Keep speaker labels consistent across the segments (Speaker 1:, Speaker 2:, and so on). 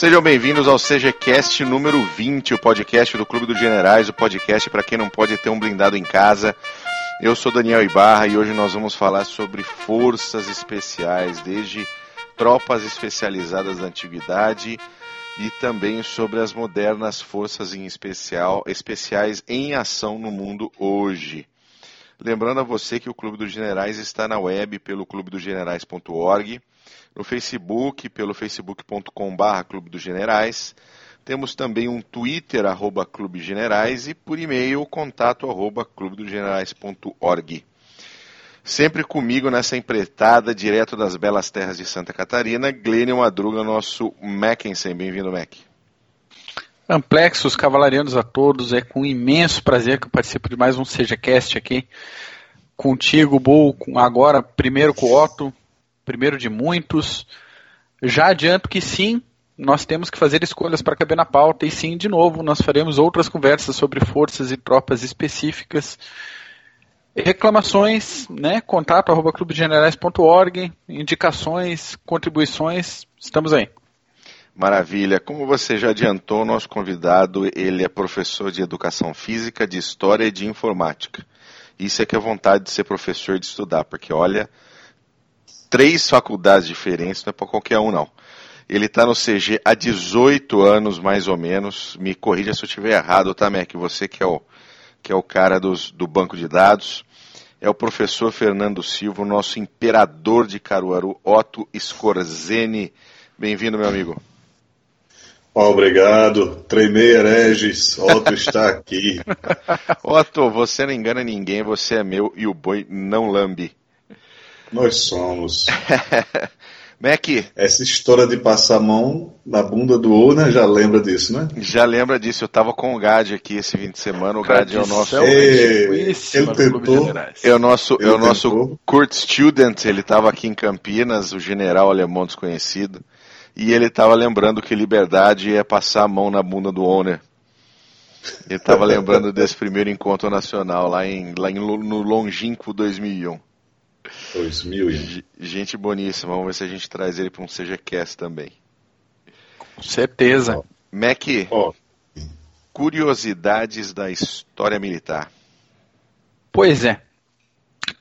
Speaker 1: Sejam bem-vindos ao CGCast número 20, o podcast do Clube dos Generais, o podcast para quem não pode ter um blindado em casa. Eu sou Daniel Ibarra e hoje nós vamos falar sobre forças especiais, desde tropas especializadas da antiguidade e também sobre as modernas forças em especial, especiais em ação no mundo hoje. Lembrando a você que o Clube dos Generais está na web pelo clubedogenerais.org, no Facebook pelo facebook.com.br Clube dos Generais, temos também um Twitter, arroba Clube Generais, e por e-mail, contato arroba clubedogenerais.org. Sempre comigo nessa empreitada, direto das belas terras de Santa Catarina, Glênio Madruga, nosso Mackensen. Bem-vindo, Mac.
Speaker 2: Amplexos, cavalarianos a todos, é com imenso prazer que eu participo de mais um SejaCast aqui. Contigo, Bull, agora primeiro com o Otto, primeiro de muitos. Já adianto que sim, nós temos que fazer escolhas para caber na pauta, e sim, de novo, nós faremos outras conversas sobre forças e tropas específicas reclamações, né, contato arroba clubegenerais.org, indicações, contribuições, estamos aí.
Speaker 1: Maravilha. Como você já adiantou, nosso convidado, ele é professor de educação física, de história e de informática. Isso é que é vontade de ser professor de estudar, porque olha, três faculdades diferentes não é para qualquer um não. Ele está no CG há 18 anos, mais ou menos. Me corrija se eu estiver errado, tá, Mac? Você que é o que é o cara dos, do banco de dados, é o professor Fernando Silva, o nosso imperador de Caruaru, Otto Scorzeni. Bem-vindo, meu amigo.
Speaker 3: Obrigado. Tremei hereges. Otto está aqui.
Speaker 1: Otto, você não engana ninguém, você é meu e o boi não lambe.
Speaker 3: Nós somos.
Speaker 1: Mac.
Speaker 3: Essa história de passar a mão na bunda do Ona já lembra disso, né?
Speaker 1: Já lembra disso. Eu tava com o Gad aqui esse fim de semana. O Gad é o nosso.
Speaker 3: ele tentou.
Speaker 1: É o nosso, é o nosso Kurt Student. Ele tava aqui em Campinas, o general alemão desconhecido. E ele tava lembrando que liberdade é passar a mão na bunda do owner. Ele tava lembrando desse primeiro encontro nacional lá, em, lá em, no longínquo 2001.
Speaker 3: 2000.
Speaker 1: Gente boníssima, vamos ver se a gente traz ele para um CGCast também.
Speaker 2: Com certeza.
Speaker 1: Oh. Mac, oh. curiosidades da história militar.
Speaker 2: Pois é.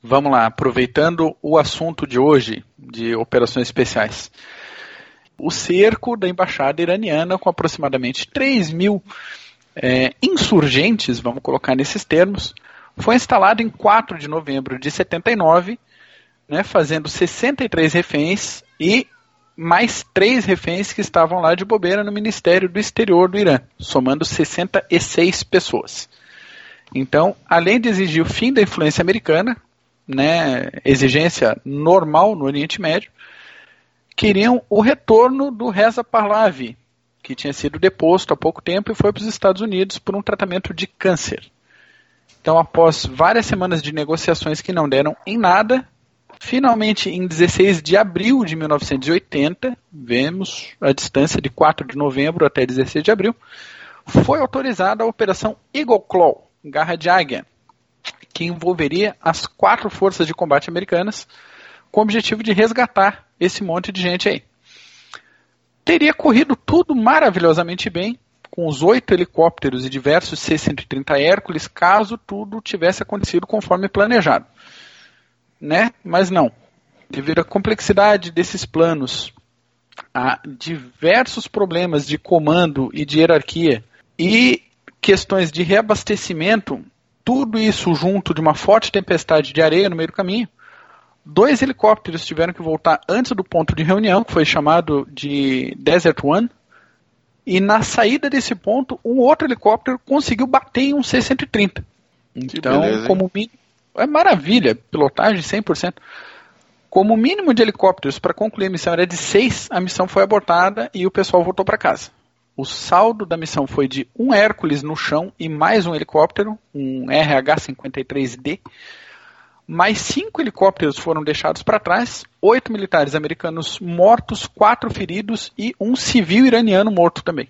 Speaker 2: Vamos lá, aproveitando o assunto de hoje, de operações especiais. O cerco da embaixada iraniana, com aproximadamente 3 mil é, insurgentes, vamos colocar nesses termos, foi instalado em 4 de novembro de 79 né, fazendo 63 reféns e mais três reféns que estavam lá de bobeira no Ministério do Exterior do Irã, somando 66 pessoas. Então, além de exigir o fim da influência americana, né, exigência normal no Oriente Médio, queriam o retorno do Reza Pahlavi, que tinha sido deposto há pouco tempo e foi para os Estados Unidos por um tratamento de câncer. Então, após várias semanas de negociações que não deram em nada, Finalmente, em 16 de abril de 1980, vemos a distância de 4 de novembro até 16 de abril, foi autorizada a Operação Eagle Claw, Garra de Águia, que envolveria as quatro forças de combate americanas, com o objetivo de resgatar esse monte de gente aí. Teria corrido tudo maravilhosamente bem, com os oito helicópteros e diversos C-130 Hércules, caso tudo tivesse acontecido conforme planejado né? Mas não. Devido à complexidade desses planos, a diversos problemas de comando e de hierarquia e questões de reabastecimento, tudo isso junto de uma forte tempestade de areia no meio do caminho, dois helicópteros tiveram que voltar antes do ponto de reunião, que foi chamado de Desert One, e na saída desse ponto, um outro helicóptero conseguiu bater em um C-130. Então, beleza, como mínimo, é maravilha, pilotagem 100%. Como o mínimo de helicópteros para concluir a missão era de 6, a missão foi abortada e o pessoal voltou para casa. O saldo da missão foi de um Hércules no chão e mais um helicóptero, um RH-53D. Mais cinco helicópteros foram deixados para trás, oito militares americanos mortos, quatro feridos e um civil iraniano morto também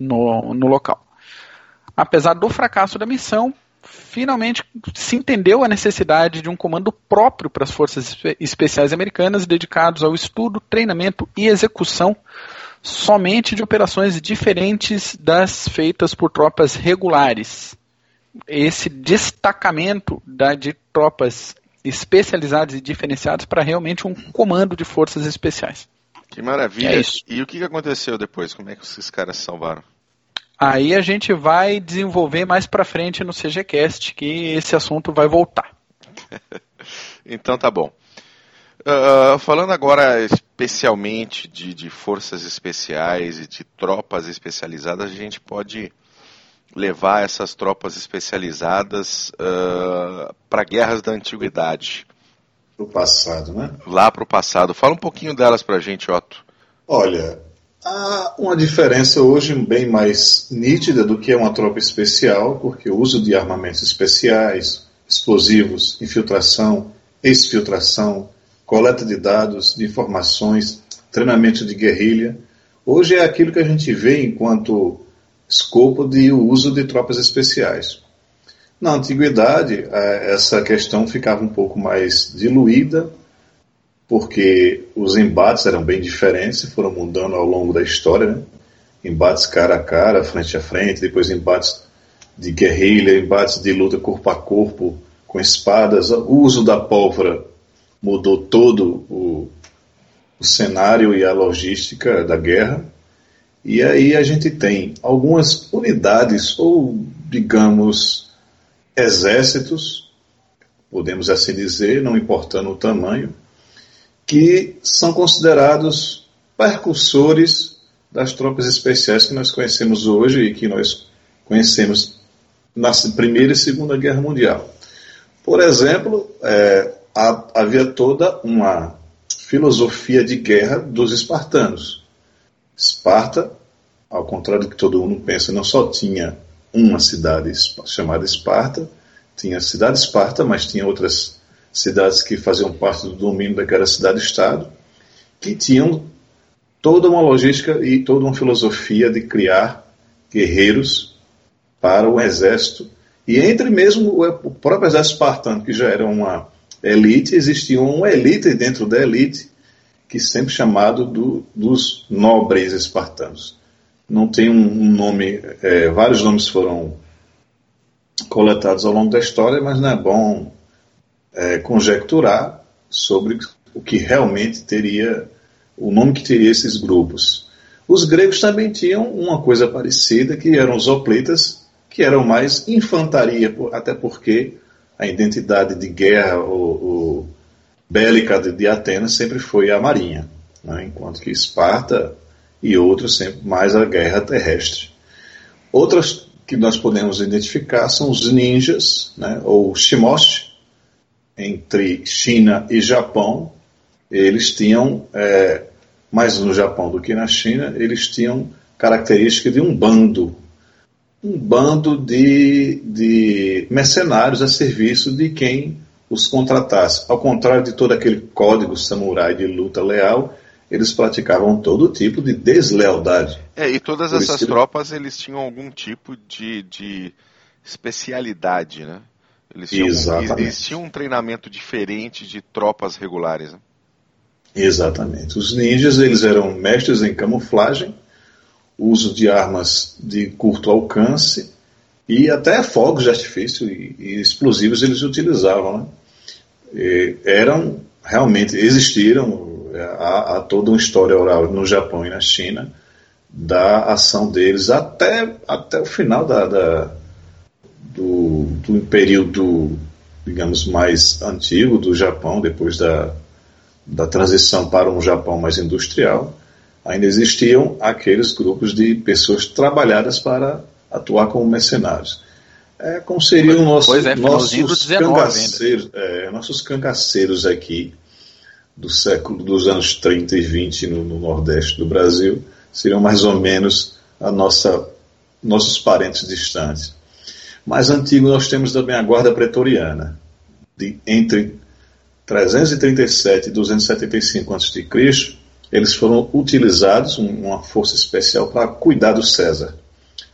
Speaker 2: no, no local. Apesar do fracasso da missão, finalmente se entendeu a necessidade de um comando próprio para as forças especiais americanas dedicados ao estudo, treinamento e execução somente de operações diferentes das feitas por tropas regulares. Esse destacamento da, de tropas especializadas e diferenciadas para realmente um comando de forças especiais.
Speaker 1: Que maravilha. É e o que aconteceu depois? Como é que esses caras se salvaram?
Speaker 2: Aí a gente vai desenvolver mais para frente no CGCast que esse assunto vai voltar.
Speaker 1: então tá bom. Uh, falando agora especialmente de, de, forças especiais e de tropas especializadas, a gente pode levar essas tropas especializadas uh, para guerras da antiguidade.
Speaker 3: Para o passado, né?
Speaker 1: Lá para o passado. Fala um pouquinho delas para a gente, Otto.
Speaker 3: Olha, há uma diferença hoje bem mais nítida do que é uma tropa especial, porque o uso de armamentos especiais, explosivos, infiltração, exfiltração, coleta de dados, de informações, treinamento de guerrilha, hoje é aquilo que a gente vê enquanto escopo de uso de tropas especiais. Na antiguidade, é, essa questão ficava um pouco mais diluída, porque os embates eram bem diferentes e foram mudando ao longo da história. Né? Embates cara a cara, frente a frente, depois embates de guerrilha, embates de luta corpo a corpo com espadas. O uso da pólvora mudou todo o, o cenário e a logística da guerra. E aí a gente tem algumas unidades, ou digamos, exércitos, podemos assim dizer, não importando o tamanho, que são considerados percussores das tropas especiais que nós conhecemos hoje e que nós conhecemos na Primeira e Segunda Guerra Mundial. Por exemplo, é, havia toda uma filosofia de guerra dos espartanos. Esparta, ao contrário do que todo mundo pensa, não só tinha uma cidade chamada Esparta, tinha a cidade Esparta, mas tinha outras cidades que faziam parte do domínio daquela cidade-estado, que tinham toda uma logística e toda uma filosofia de criar guerreiros para o exército. E entre mesmo o próprio exército espartano, que já era uma elite, existia uma elite dentro da elite, que sempre chamado do, dos nobres espartanos. Não tem um, nome, é, vários nomes foram coletados ao longo da história, mas não é bom é, conjecturar sobre o que realmente teria, o nome que teria esses grupos. Os gregos também tinham uma coisa parecida, que eram os hoplitas, que eram mais infantaria, até porque a identidade de guerra ou, ou bélica de, de, Atenas sempre foi a marinha, né? enquanto que Esparta e outros sempre mais a guerra terrestre. Outras que nós podemos identificar são os ninjas, né? ou shimoshi, entre China e Japão. Eles tinham, é, mais no Japão do que na China, eles tinham característica de um bando um bando de, de mercenários a serviço de quem os contratasse. Ao contrário de todo aquele código samurai de luta leal, eles praticavam todo tipo de deslealdade.
Speaker 1: É, e todas Por essas tropas eles tinham algum tipo de, de especialidade, né? Eles tinham, Exatamente. eles tinham um treinamento diferente de tropas regulares. Né?
Speaker 3: Exatamente. Os ninjas eles eram mestres em camuflagem, uso de armas de curto alcance e até fogos de artifício e, e explosivos eles utilizavam. Né? E eram realmente existiram há, há, toda uma história oral no Japão e na China da ação deles até, até o final da, da do, do período digamos mais antigo do Japão depois da, da transição para um Japão mais industrial ainda existiam aqueles grupos de pessoas trabalhadas para atuar como mercenários. É, como seriam nosso, é, nossos, cangaceiros, é, nossos cangaceiros aqui do século dos anos 30 e 20 no, no, Nordeste do Brasil, seriam mais ou menos a nossa, nossos parentes distantes. Mais antigo nós temos também a Guarda Pretoriana, de, entre 337 e 275 a.C., eles foram utilizados, uma força especial, para cuidar do César,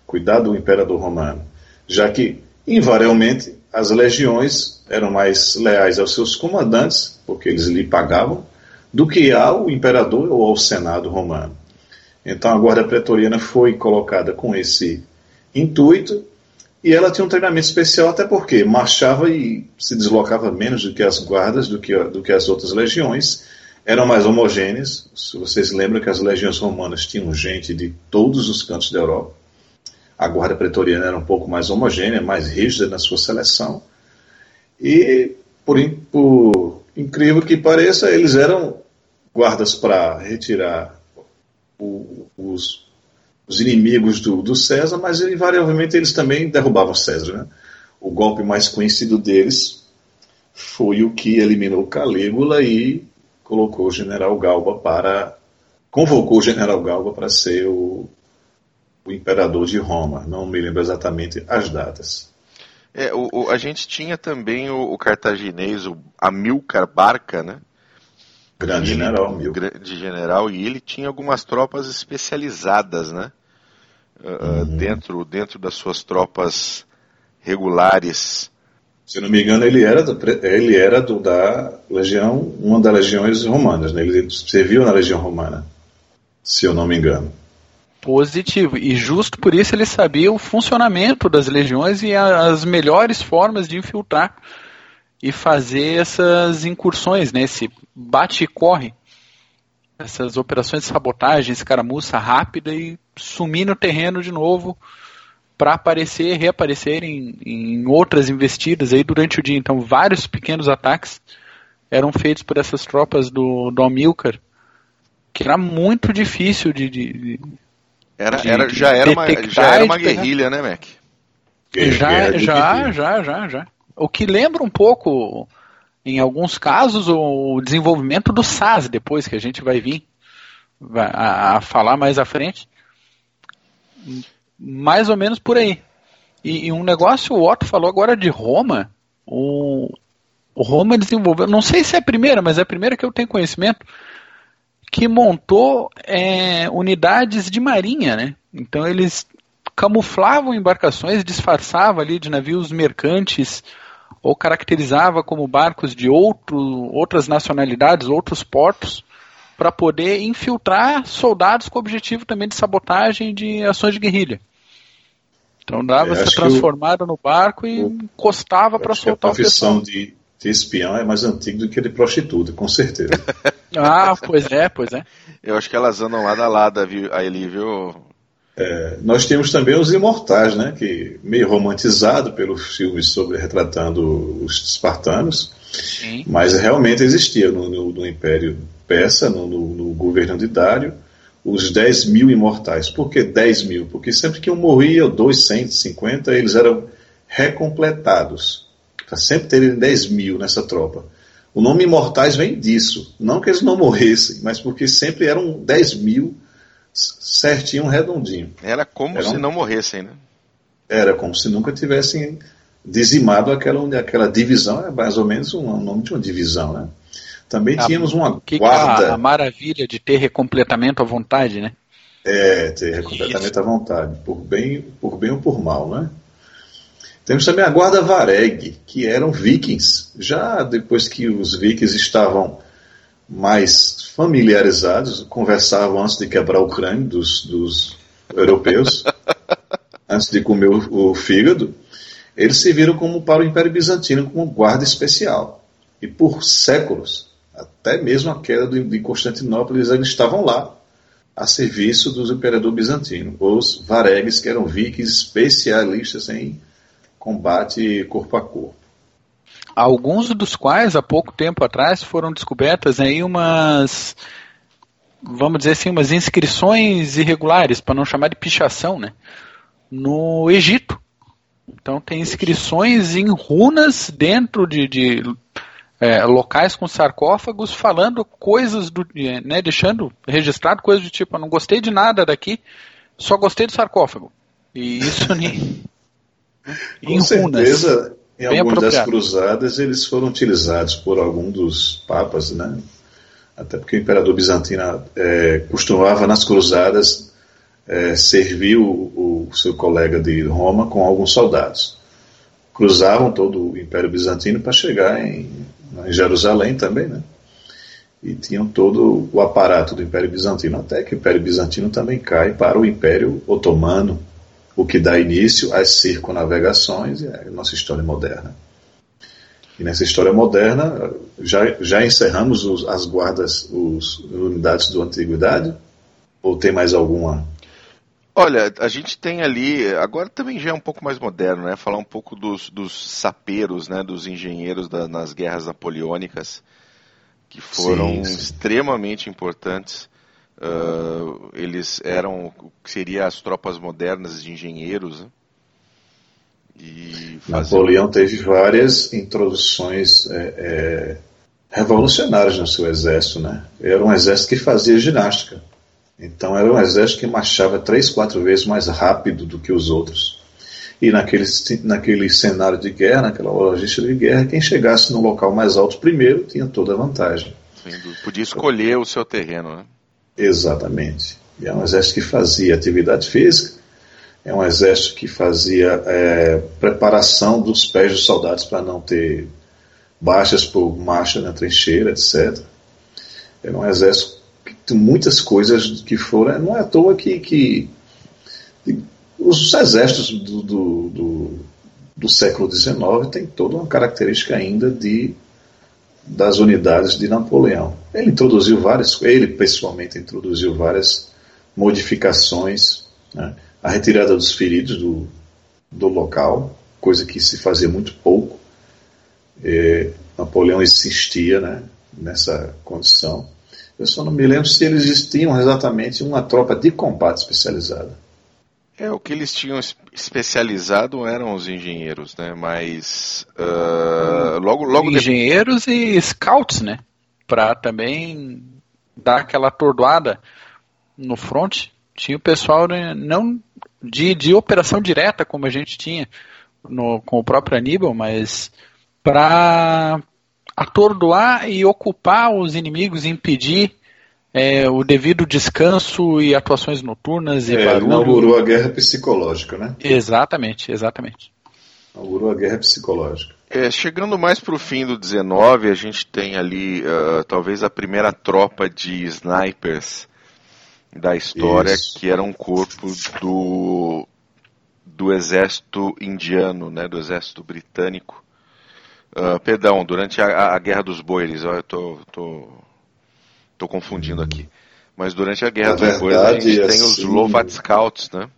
Speaker 3: cuidar do imperador romano, já que, invariavelmente, as legiões eram mais leais aos seus comandantes, porque eles lhe pagavam, do que ao imperador ou ao senado romano. Então a guarda pretoriana foi colocada com esse intuito e ela tinha um treinamento especial até porque marchava e se deslocava menos do que as guardas, do que, do que as outras legiões, eram mais homogêneas. Se vocês lembram que as legiões romanas tinham gente de todos os cantos da Europa. A guarda pretoriana era um pouco mais homogênea, mais rígida na sua seleção. E, por, por incrível que pareça, eles eram guardas para retirar o, os, os, inimigos do, do, César, mas invariavelmente eles também derrubavam César. Né? O golpe mais conhecido deles foi o que eliminou Calígula e colocou o general Galba para. convocou o general Galba para ser o, o imperador de Roma. Não me lembro exatamente as datas.
Speaker 1: É, o, o, a gente tinha também o, o cartaginês, o Amilcar Barca, né?
Speaker 3: Grande ele, general, mil.
Speaker 1: Grande general, e ele tinha algumas tropas especializadas, né? Uh, uhum. dentro, dentro das suas tropas regulares.
Speaker 3: Se não me engano, ele era, do, ele era do, da legião, uma das legiões romanas, né? Ele serviu na legião romana, se eu não me engano.
Speaker 2: Positivo. E justo por isso ele sabia o funcionamento das legiões e as melhores formas de infiltrar e fazer essas incursões, né? Esse bate e corre. Essas operações de sabotagem, escaramuça rápida e sumir no terreno de novo para aparecer, reaparecer em, em, outras investidas aí durante o dia. Então, vários pequenos ataques eram feitos por essas tropas do, do Amilcar, que era muito difícil de. de, de
Speaker 1: era, de, era, já, era uma, já era uma guerrilha, né, Mac?
Speaker 2: Já, já, já, já, já. O que lembra um pouco, em alguns casos, o desenvolvimento do SAS, depois que a gente vai vir a, a falar mais à frente. Mais ou menos por aí. E, e, um negócio, o Otto falou agora de Roma. O, o Roma desenvolveu, não sei se é a primeira, mas é a primeira que eu tenho conhecimento, que montou é, unidades de marinha, né? Então eles camuflavam embarcações, disfarçavam ali de navios mercantes ou caracterizava como barcos de outro, outras nacionalidades, outros portos, para poder infiltrar soldados com o objetivo também de sabotagem de ações de guerrilha. Então dava é, se transformado no barco e o, encostava para soltar
Speaker 3: o pessoal. A profissão de, de espião é mais antiga do que a de prostituta, com certeza.
Speaker 2: ah, pois é, pois é.
Speaker 1: Eu acho que elas andam lado a lado ali, viu,
Speaker 3: é, nós temos também os imortais, né, que meio romantizado pelos filmes sobre retratando os espartanos, Sim. mas realmente existia no, no, no Império Persa, no, no, governo de Dário, os 10 mil imortais. Por que 10 mil? Porque sempre que um morria, 250, eles eram recompletados, para sempre terem 10 mil nessa tropa. O nome imortais vem disso, não que eles não morressem, mas porque sempre eram 10 mil certinho, redondinho.
Speaker 1: Era como Era se um... não morressem, né?
Speaker 3: Era como se nunca tivessem dizimado aquela, aquela divisão, é mais ou menos um, um nome de uma divisão, né? Também a, tínhamos uma
Speaker 2: que
Speaker 3: guarda.
Speaker 2: Que a, a, maravilha de ter recompletamento à vontade, né?
Speaker 3: É, ter recompletamento Isso. à vontade, por bem, por bem ou por mal, né? Temos também a guarda Vareg, que eram vikings. Já depois que os vikings estavam mais familiarizados, conversavam antes de quebrar o crânio dos, dos europeus, antes de comer o, o, fígado, eles se viram como para o Império Bizantino como guarda especial. E por séculos, até mesmo a queda de Constantinopla, eles estavam lá a serviço dos imperador bizantino, os varegues, que eram vikings especialistas em combate corpo a corpo
Speaker 2: alguns dos quais há pouco tempo atrás foram descobertas aí umas vamos dizer assim umas inscrições irregulares para não chamar de pichação né? No Egito. Então tem inscrições em runas dentro de, de é, locais com sarcófagos falando coisas do né deixando registrado coisas do tipo eu não gostei de nada daqui só gostei do sarcófago. E isso nem
Speaker 3: com em certeza. runas. Em algumas das cruzadas eles foram utilizados por algum dos papas, né? Até porque o imperador bizantino é, costumava nas cruzadas é, servir o, o, seu colega de Roma com alguns soldados. Cruzavam todo o Império Bizantino para chegar em, em, Jerusalém também, né? e tinham todo o aparato do Império Bizantino, até que o Império Bizantino também cai para o Império Otomano, o que dá início às circunavegações e à nossa história moderna. E nessa história moderna, já, já encerramos os, as guardas, as unidades do Antiguidade? Ou tem mais alguma?
Speaker 1: Olha, a gente tem ali, agora também já é um pouco mais moderno, né? Falar um pouco dos, dos saperos, né? Dos engenheiros da, nas guerras napoleônicas que foram sim, sim. extremamente importantes. Uh, eles eram o que seria as tropas modernas de engenheiros. Né?
Speaker 3: E Napoleão teve várias introduções é, é, revolucionárias no seu exército. Né? Era um exército que fazia ginástica. Então era um exército que marchava três, quatro vezes mais rápido do que os outros. E naquele, naquele cenário de guerra, naquela logística de guerra, quem chegasse no local mais alto primeiro tinha toda a vantagem.
Speaker 1: Podia escolher o seu terreno, né?
Speaker 3: Exatamente. E é um exército que fazia atividade física, é um exército que fazia é, preparação dos pés dos soldados para não ter baixas por marcha na trincheira, etc. Era um exército que tem muitas coisas que foram. Não é à toa que, que os exércitos do, do, do, do século XIX têm toda uma característica ainda de das unidades de Napoleão. Ele introduziu várias, ele pessoalmente introduziu várias modificações, né? a retirada dos feridos do, do local, coisa que se fazia muito pouco. É, Napoleão insistia né, nessa condição. Eu só não me lembro se eles tinham exatamente uma tropa de combate especializada.
Speaker 1: É, o que eles tinham especializado eram os engenheiros, né? Mas uh, logo, logo
Speaker 2: engenheiros depois... e scouts, né? Para também dar aquela atordoada no front. Tinha o pessoal né, não de, de operação direta como a gente tinha no, com o próprio Aníbal, mas para atordoar e ocupar os inimigos, impedir é, o devido descanso e atuações noturnas e é, barulho.
Speaker 3: Inaugurou a guerra psicológica, né?
Speaker 2: Exatamente, exatamente.
Speaker 3: Inaugurou a guerra psicológica.
Speaker 1: É, chegando mais para o fim do 19, a gente tem ali uh, talvez a primeira tropa de snipers da história, Isso. que era um corpo do, do exército indiano, né, do exército britânico. Uh, perdão, durante a, a Guerra dos Boeres, eu tô, tô Estou confundindo aqui. Mas durante a Guerra dos Bois a gente tem os assim, Lovat Scouts, né?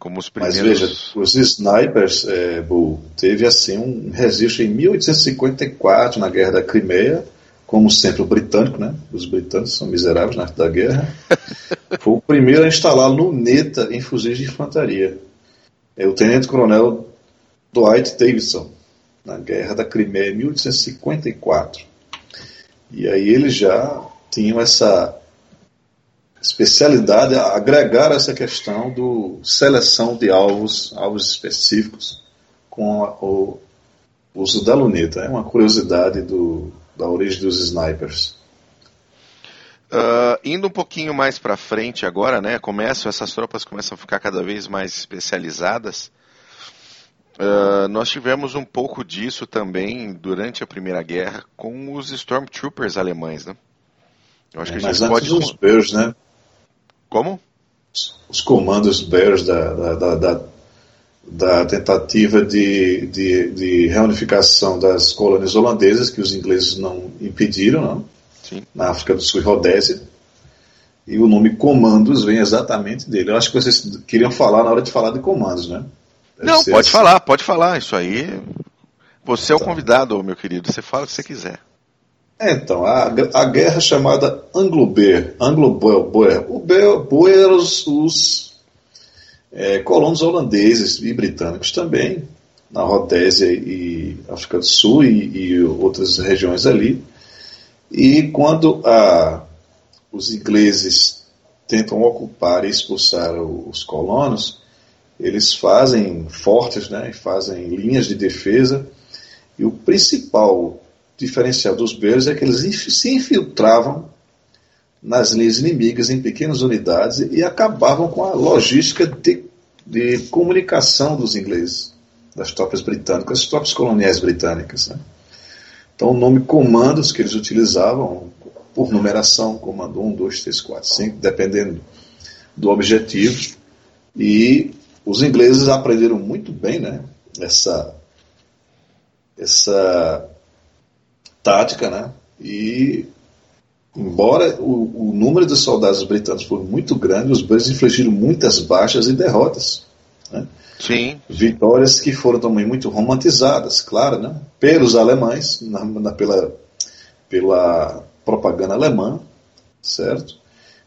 Speaker 1: Como os primeiros.
Speaker 3: Mas veja, os snipers, é, Bull, teve assim um registro em 1854 na Guerra da Crimeia, como sempre o britânico, né? Os britânicos são miseráveis na arte da guerra. Foi o primeiro a instalar luneta em fuzis de infantaria. É o tenente-coronel Dwight Davidson, na Guerra da Crimeia, em 1854. E aí ele já tinham essa especialidade, agregar essa questão do seleção de alvos, alvos específicos com a, o uso da luneta. É uma curiosidade do, da origem dos snipers.
Speaker 1: Uh, indo um pouquinho mais para frente agora, né? Começam essas tropas começam a ficar cada vez mais especializadas. Uh, nós tivemos um pouco disso também durante a Primeira Guerra com os Stormtroopers alemães, né?
Speaker 3: Eu acho é, que a gente mas pode. Os Bears, né?
Speaker 1: Como?
Speaker 3: Os comandos Bears da, da, da, da, da tentativa de, de, de, reunificação das colônias holandesas, que os ingleses não impediram, não? Sim. na África do Sul e Rodésia. E o nome comandos vem exatamente dele. Eu acho que vocês queriam falar na hora de falar de comandos, né?
Speaker 1: Deve não, pode assim. falar, pode falar. Isso aí. Você é o tá. convidado, meu querido. Você fala o que você quiser.
Speaker 3: É, então, a, a guerra chamada Anglo-Boer, Anglo-Boer, o Boer os, os é, colonos holandeses e britânicos também, na Rodésia e África do Sul e, e outras regiões ali. E quando a, os ingleses tentam ocupar e expulsar os colonos, eles fazem fortes, né, fazem linhas de defesa, e o principal diferencial dos Bears é que eles se infiltravam nas linhas inimigas em pequenas unidades e acabavam com a logística de, de comunicação dos ingleses, das tropas britânicas, das tropas coloniais britânicas. Né? Então, o nome comandos que eles utilizavam, por numeração, comando 1, 2, 3, 4, 5, dependendo do objetivo. E os ingleses aprenderam muito bem né, essa, essa tática, né? E embora o, o, número de soldados britânicos foi muito grande, os britânicos infligiram muitas baixas e derrotas. Né?
Speaker 1: Sim.
Speaker 3: Vitórias que foram também muito romantizadas, claro, né? pelos alemães, na, na, pela, pela propaganda alemã, certo?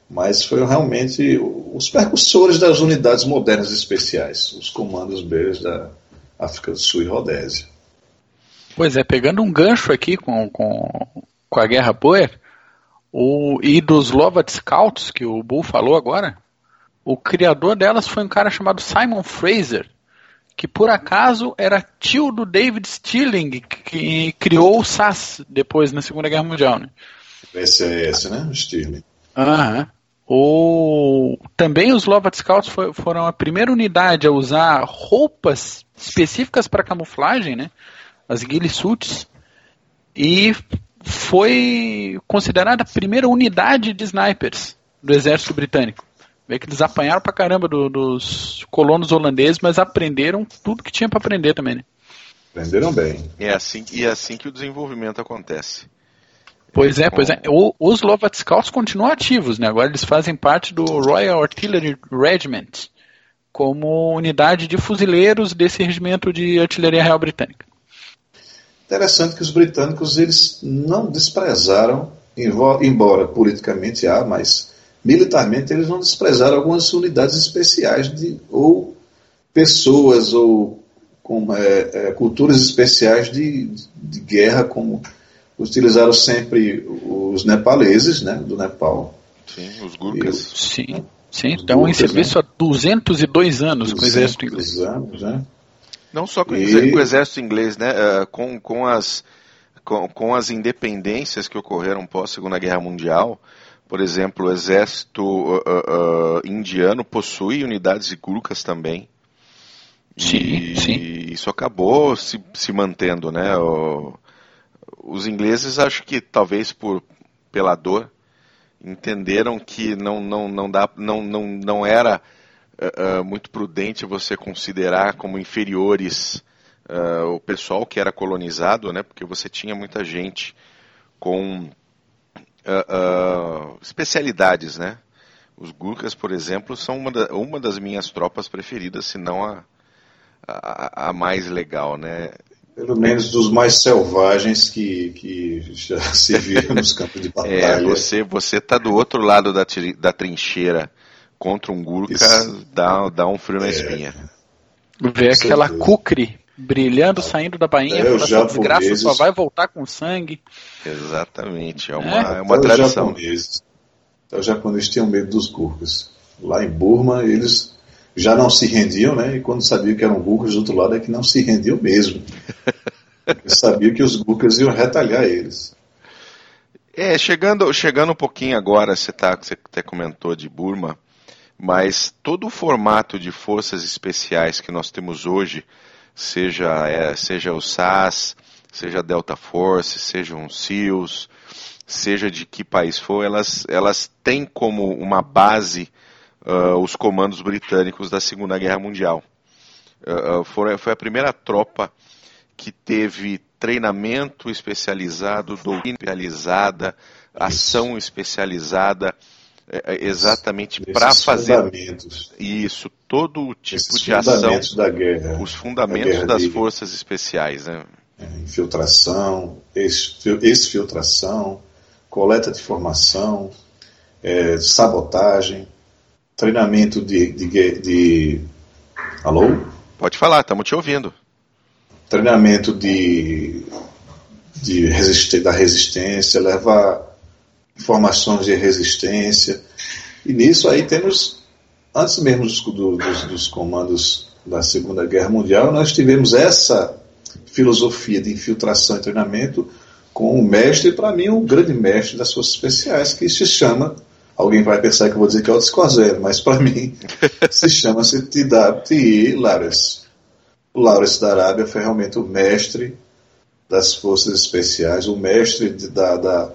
Speaker 3: Mas foram realmente os percussores das unidades modernas especiais, os comandos B da África do Sul e Rodésia.
Speaker 2: Pois é, pegando um gancho aqui com, com, com a Guerra Boer, o, e dos Lovat Scouts, que o Bull falou agora, o criador delas foi um cara chamado Simon Fraser, que por acaso era tio do David Stirling, que criou o SAS depois na Segunda Guerra Mundial. Né?
Speaker 3: Esse é esse, né? O Stirling.
Speaker 2: Aham. O... Também os Lovat Scouts foi, foram a primeira unidade a usar roupas específicas para camuflagem, né? As ghillie suits, e foi considerada a primeira unidade de snipers do exército britânico. Vê que eles apanharam pra caramba do, dos colonos holandeses, mas aprenderam tudo que tinha para aprender também, né?
Speaker 3: Aprenderam bem.
Speaker 1: É assim, e é assim que o desenvolvimento acontece.
Speaker 2: Pois é, pois é. O, os Lovat Scouts continuam ativos, né? Agora eles fazem parte do Royal Artillery Regiment, como unidade de fuzileiros desse regimento de artilharia real britânica.
Speaker 3: Interessante que os britânicos eles não desprezaram, embora politicamente há, mas militarmente eles não desprezaram algumas unidades especiais de, ou pessoas ou com é, é, culturas especiais de, de guerra, como utilizaram sempre os nepaleses, né, do Nepal.
Speaker 1: Sim, os Gurkhas.
Speaker 2: Sim, sim, estão em serviço né? há 202 anos 202 com o exército inglês.
Speaker 3: anos, né?
Speaker 1: Não só com, e... o exército inglês, né? Uh, com, com, as, com, com, as independências que ocorreram pós Segunda Guerra Mundial, por exemplo, o exército uh, uh, indiano possui unidades de Gurkhas também.
Speaker 2: Sim,
Speaker 1: e
Speaker 2: sim.
Speaker 1: isso acabou se, se mantendo, né? O, os ingleses, acho que talvez por pela dor, entenderam que não, não, não, dá, não, não, não era uh, muito prudente você considerar como inferiores uh, o pessoal que era colonizado, né? Porque você tinha muita gente com uh, especialidades, né? Os Gurkhas, por exemplo, são uma, da, uma das minhas tropas preferidas, se não a, a, a, mais legal, né?
Speaker 3: Pelo menos dos mais selvagens que, que já se viram nos campos de batalha.
Speaker 1: É, você, você tá do outro lado da, da trincheira contra um Gurkha dá, dá um frio na é. espinha.
Speaker 2: Ver aquela cucre brilhando, saindo da bainha, é, essa desgraça só vai voltar com sangue.
Speaker 1: Exatamente, é uma, é? é uma tradição.
Speaker 3: Os japoneses, os japoneses tinham medo dos Gurkhas. Lá em Burma, eles já não se rendiam, né? E quando sabiam que eram Gurkhas do outro lado, é que não se rendiam mesmo. Eles sabiam que os Gurkhas iam retalhar eles.
Speaker 1: É, chegando, chegando um pouquinho agora, você, tá, você até comentou de Burma, mas todo o formato de forças especiais que nós temos hoje, seja, é, seja o SAS, seja a Delta Force, seja um SEALs, seja de que país for, elas, elas têm como uma base uh, os comandos britânicos da Segunda Guerra Mundial. Uh, foi, foi a primeira tropa que teve treinamento especializado, doutrina especializada, ação especializada, exatamente para fazer isso, todo o tipo de ação,
Speaker 3: da guerra,
Speaker 1: os fundamentos guerra das de, forças especiais, né?
Speaker 3: É, infiltração, exfiltração, coleta de informação, é, sabotagem, treinamento de, de, de, alô?
Speaker 1: Pode falar, estamos te ouvindo.
Speaker 3: Treinamento de, de resist, da resistência, levar informações de resistência. E nisso aí temos, antes mesmo dos, dos, dos comandos da Segunda Guerra Mundial, nós tivemos essa filosofia de infiltração e treinamento com o mestre, para mim, o grande mestre das forças especiais, que se chama, alguém vai pensar que eu vou dizer que é o Scorsese, mas para mim se chama-se T.I. Lawrence. O Lawrence da Arábia foi realmente o mestre das forças especiais, o mestre de, da, da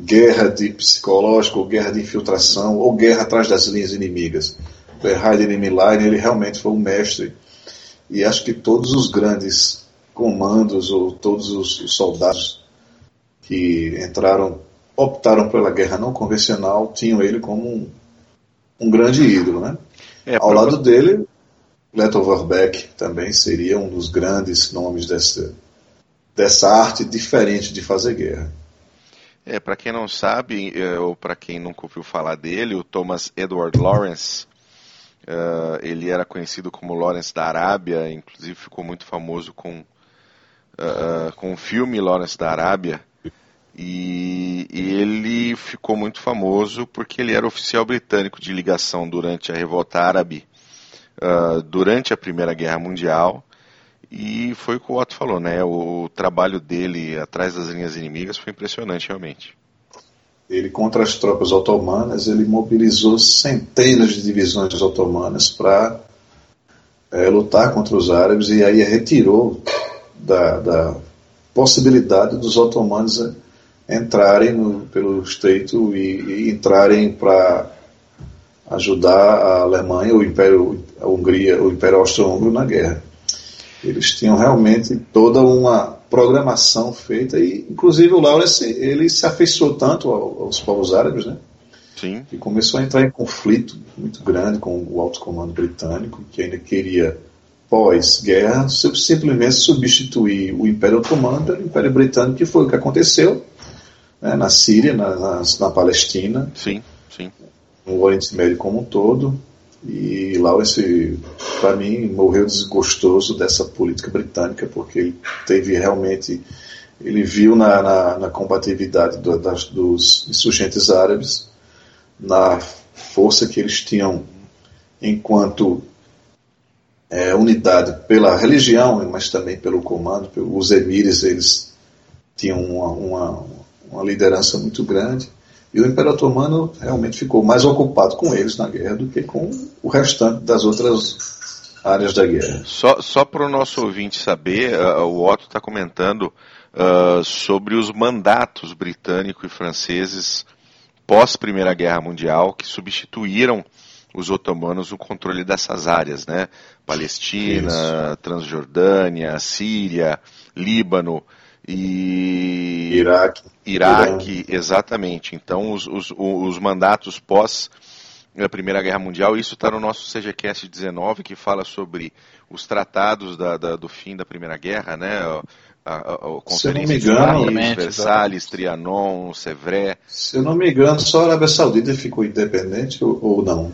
Speaker 3: guerra de psicológico, ou guerra de infiltração, ou guerra atrás das linhas inimigas. O Heider Milline, ele realmente foi um mestre. E acho que todos os grandes comandos, ou todos os soldados que entraram, optaram pela guerra não convencional, tinham ele como um, um grande ídolo. Né? É, Ao lado dele, Leto Warbeck também seria um dos grandes nomes dessa, dessa arte diferente de fazer guerra.
Speaker 1: É, para quem não sabe, é, ou para quem nunca ouviu falar dele, o Thomas Edward Lawrence, uh, ele era conhecido como Lawrence da Arábia, inclusive ficou muito famoso com, uh, com o filme Lawrence da Arábia, e, e, ele ficou muito famoso porque ele era oficial britânico de ligação durante a revolta árabe, uh, durante a Primeira Guerra Mundial, e foi o que o Otto falou, né? O trabalho dele atrás das linhas inimigas foi impressionante, realmente.
Speaker 3: Ele, contra as tropas otomanas, ele mobilizou centenas de divisões otomanas para é, lutar contra os árabes e aí retirou da, da possibilidade dos otomanos entrarem no, pelo estreito e, e entrarem para ajudar a Alemanha, o Império, a Hungria, o Império Austro-Húngaro na guerra. Eles tinham realmente toda uma programação feita e, inclusive, o Lawrence ele se afeiçoou tanto aos povos árabes, né?
Speaker 1: Sim.
Speaker 3: E começou a entrar em conflito muito grande com o alto comando britânico, que ainda queria pós-guerra simplesmente substituir o Império Otomano pelo Império Britânico, que foi o que aconteceu né, na Síria, na, na, na Palestina,
Speaker 1: sim, sim.
Speaker 3: no Oriente Médio como um todo. E Lawrence, para mim, morreu desgostoso dessa política britânica, porque ele teve realmente. Ele viu na, na, na combatividade do, das, dos insurgentes árabes, na força que eles tinham enquanto é, unidade pela religião, mas também pelo comando. Os emires eles tinham uma, uma, uma liderança muito grande. E o Império Otomano realmente ficou mais ocupado com eles na guerra do que com o restante das outras áreas da guerra.
Speaker 1: Só, só para o nosso ouvinte saber, uh, o Otto está comentando uh, sobre os mandatos britânico e franceses pós Primeira Guerra Mundial que substituíram os otomanos no controle dessas áreas, né? Palestina, Isso. Transjordânia, Síria, Líbano e
Speaker 3: Iraque.
Speaker 1: Iraque, exatamente. Então, os, os, os mandatos pós a Primeira Guerra Mundial, isso está no nosso CGCast 19, que fala sobre os tratados da, da, do fim da Primeira Guerra, né? A, a, a Conferência
Speaker 3: de Paris,
Speaker 1: Versalhes, Trianon, Sevres.
Speaker 3: Se eu não me engano, só a Arábia Saudita ficou independente ou, ou não?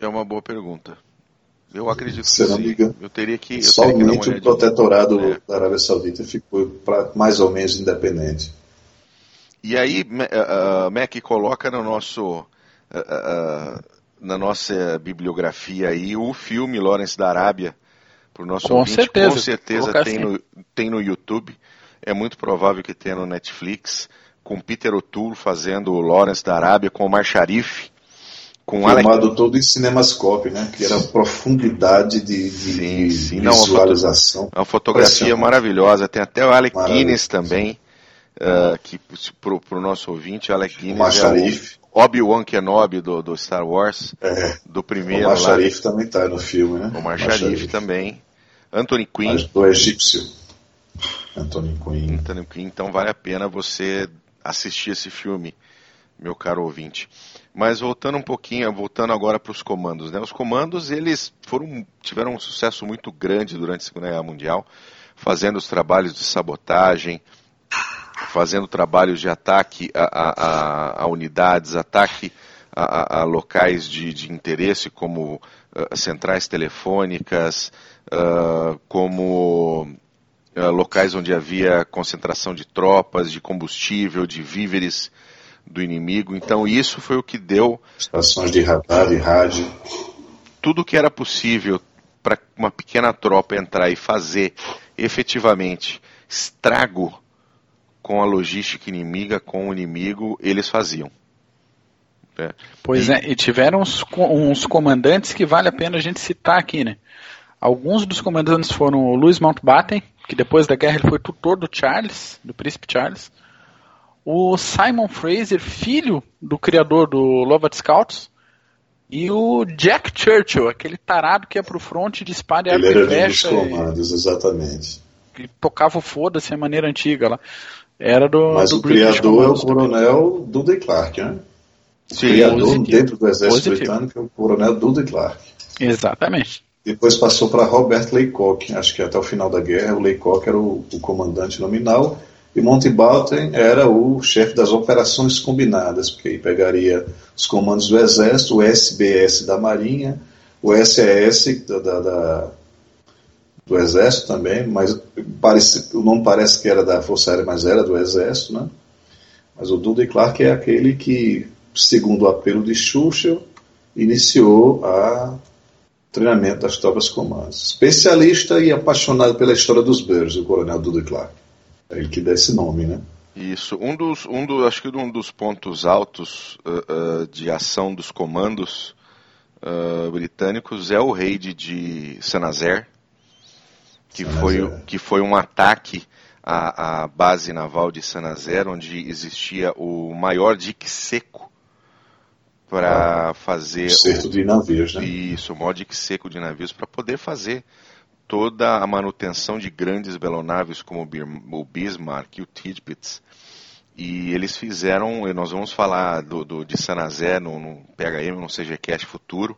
Speaker 1: É uma boa pergunta. Eu acredito que
Speaker 3: engano,
Speaker 1: eu teria que. Eu
Speaker 3: somente
Speaker 1: teria
Speaker 3: que o protetorado é. da Arábia Saudita ficou pra, mais ou menos independente.
Speaker 1: E aí, uh, Mac coloca no nosso, uh, uh, na nossa bibliografia aí o filme Lawrence da Arábia, para o nosso
Speaker 2: com
Speaker 1: ouvinte.
Speaker 2: Certeza,
Speaker 1: com certeza tem, assim. no, tem no YouTube. É muito provável que tenha no Netflix, com Peter O'Toole fazendo o Lawrence da Arábia, com o Mar Sharif
Speaker 3: com Filmado todo em cinemascope, né? Que era profundidade de, de sim, sim. visualização.
Speaker 1: Não, uma, fotografia maravilhosa. Tem até o Alec Maravilha. Guinness também, uh, que pro, pro nosso ouvinte, o Alec Guinness é o Obi-Wan Kenobi do, do Star Wars,
Speaker 3: é.
Speaker 1: do primeiro.
Speaker 3: O Macharif também tá no filme, né?
Speaker 1: O Macharif também. Anthony Quinn. Mas
Speaker 3: do egípcio. Anthony Quinn.
Speaker 1: Anthony Quinn, então vale a pena você assistir esse filme, meu caro ouvinte. Mas voltando um pouquinho, voltando agora para os comandos, né? Os comandos eles foram tiveram um sucesso muito grande durante a Segunda Guerra Mundial, fazendo os trabalhos de sabotagem, fazendo trabalhos de ataque a, a, a unidades, ataque a, a locais de, de, interesse como uh, centrais telefônicas, uh, como uh, locais onde havia concentração de tropas, de combustível, de víveres do inimigo. Então isso foi o que deu
Speaker 3: estações de radar e rádio.
Speaker 1: Tudo que era possível para uma pequena tropa entrar e fazer efetivamente estrago com a logística inimiga, com o inimigo, eles faziam.
Speaker 2: É. Pois e... é, e tiveram uns, uns, comandantes que vale a pena a gente citar aqui, né? Alguns dos comandantes foram o Louis Mountbatten, que depois da guerra ele foi tutor do Charles, do príncipe Charles. O Simon Fraser, filho do criador do Lovat Scouts, e o Jack Churchill, aquele tarado que ia pro front de espada e
Speaker 3: Ele era flecha. Dos comandos, exatamente.
Speaker 2: Que tocava o foda-se a maneira antiga lá. Era do.
Speaker 3: Mas
Speaker 2: do
Speaker 3: o criador é o coronel Dudley Clark, né? O Sim, criador positivo. dentro do exército positivo. britânico é o coronel Dudley Clark.
Speaker 2: Exatamente.
Speaker 3: Depois passou para Robert Laycock, acho que até o final da guerra o Laycock era o, o comandante nominal e Mountbatten era o chefe das operações combinadas, porque aí pegaria os comandos do Exército, o SBS da Marinha, o SES da, da, da, do Exército também, mas parece, o nome parece que era da Força Aérea, mas era do Exército, né? Mas o Dudley Clark é aquele que, segundo o apelo de Churchill, iniciou o treinamento das tropas comandos. Especialista e apaixonado pela história dos Bears, o coronel Dudley Clark. É ele que dá esse nome, né?
Speaker 1: Isso. Um dos, um do, acho que um dos pontos altos uh, uh, de ação dos comandos uh, britânicos é o raid de Saint-Nazaire, que foi, que foi um ataque à, à base naval de Saint-Nazaire, onde existia o maior dique seco para ah, fazer.
Speaker 3: Certo de navios, né?
Speaker 1: Isso, o maior dique seco de navios para poder fazer toda a manutenção de grandes belonaves como o Bismarck e o Tirpitz. E eles fizeram, nós vamos falar do, do de Sanazé no, no PHM, no CGCast futuro,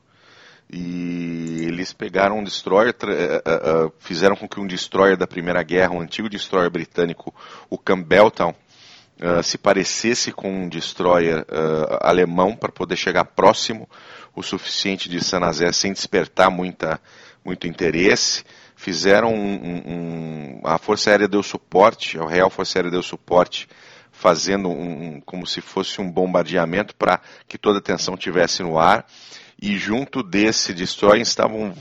Speaker 1: e eles pegaram um destroyer, uh, uh, fizeram com que um destroyer da Primeira Guerra, um antigo destroyer britânico, o Campbelltown, se parecesse com um destroyer alemão para poder chegar próximo o suficiente de Sanazé sem despertar muita, muito interesse fizeram um, um, a Força Aérea deu suporte, a Real Força Aérea deu suporte, fazendo um, como se fosse um bombardeamento para que toda a atenção tivesse no ar. E junto desse destroyer estavam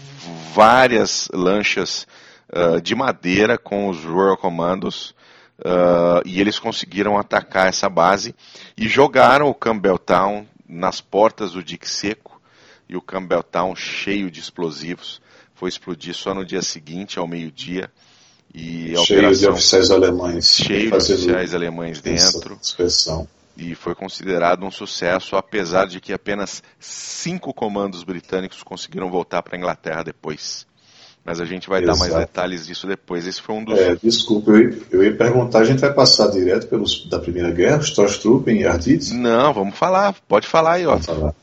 Speaker 1: várias lanchas uh, de madeira com os Royal Commandos uh, e eles conseguiram atacar essa base e jogaram o Campbelltown nas portas do Dique Seco e o Campbelltown cheio de explosivos foi explodir só no dia seguinte, ao meio-dia. E
Speaker 3: a cheio operação, de oficiais alemães.
Speaker 1: Cheio de oficiais alemães dentro. Inspeção. E foi considerado um sucesso, apesar de que apenas cinco comandos britânicos conseguiram voltar para a Inglaterra depois. Mas a gente vai Exato. dar mais detalhes disso depois. Esse foi um dos.
Speaker 3: É, desculpa, eu ia, eu ia perguntar, a gente vai passar direto pelos da Primeira Guerra, Storstruppen e Arditz?
Speaker 1: Não, vamos falar, pode falar aí, ó. Falar.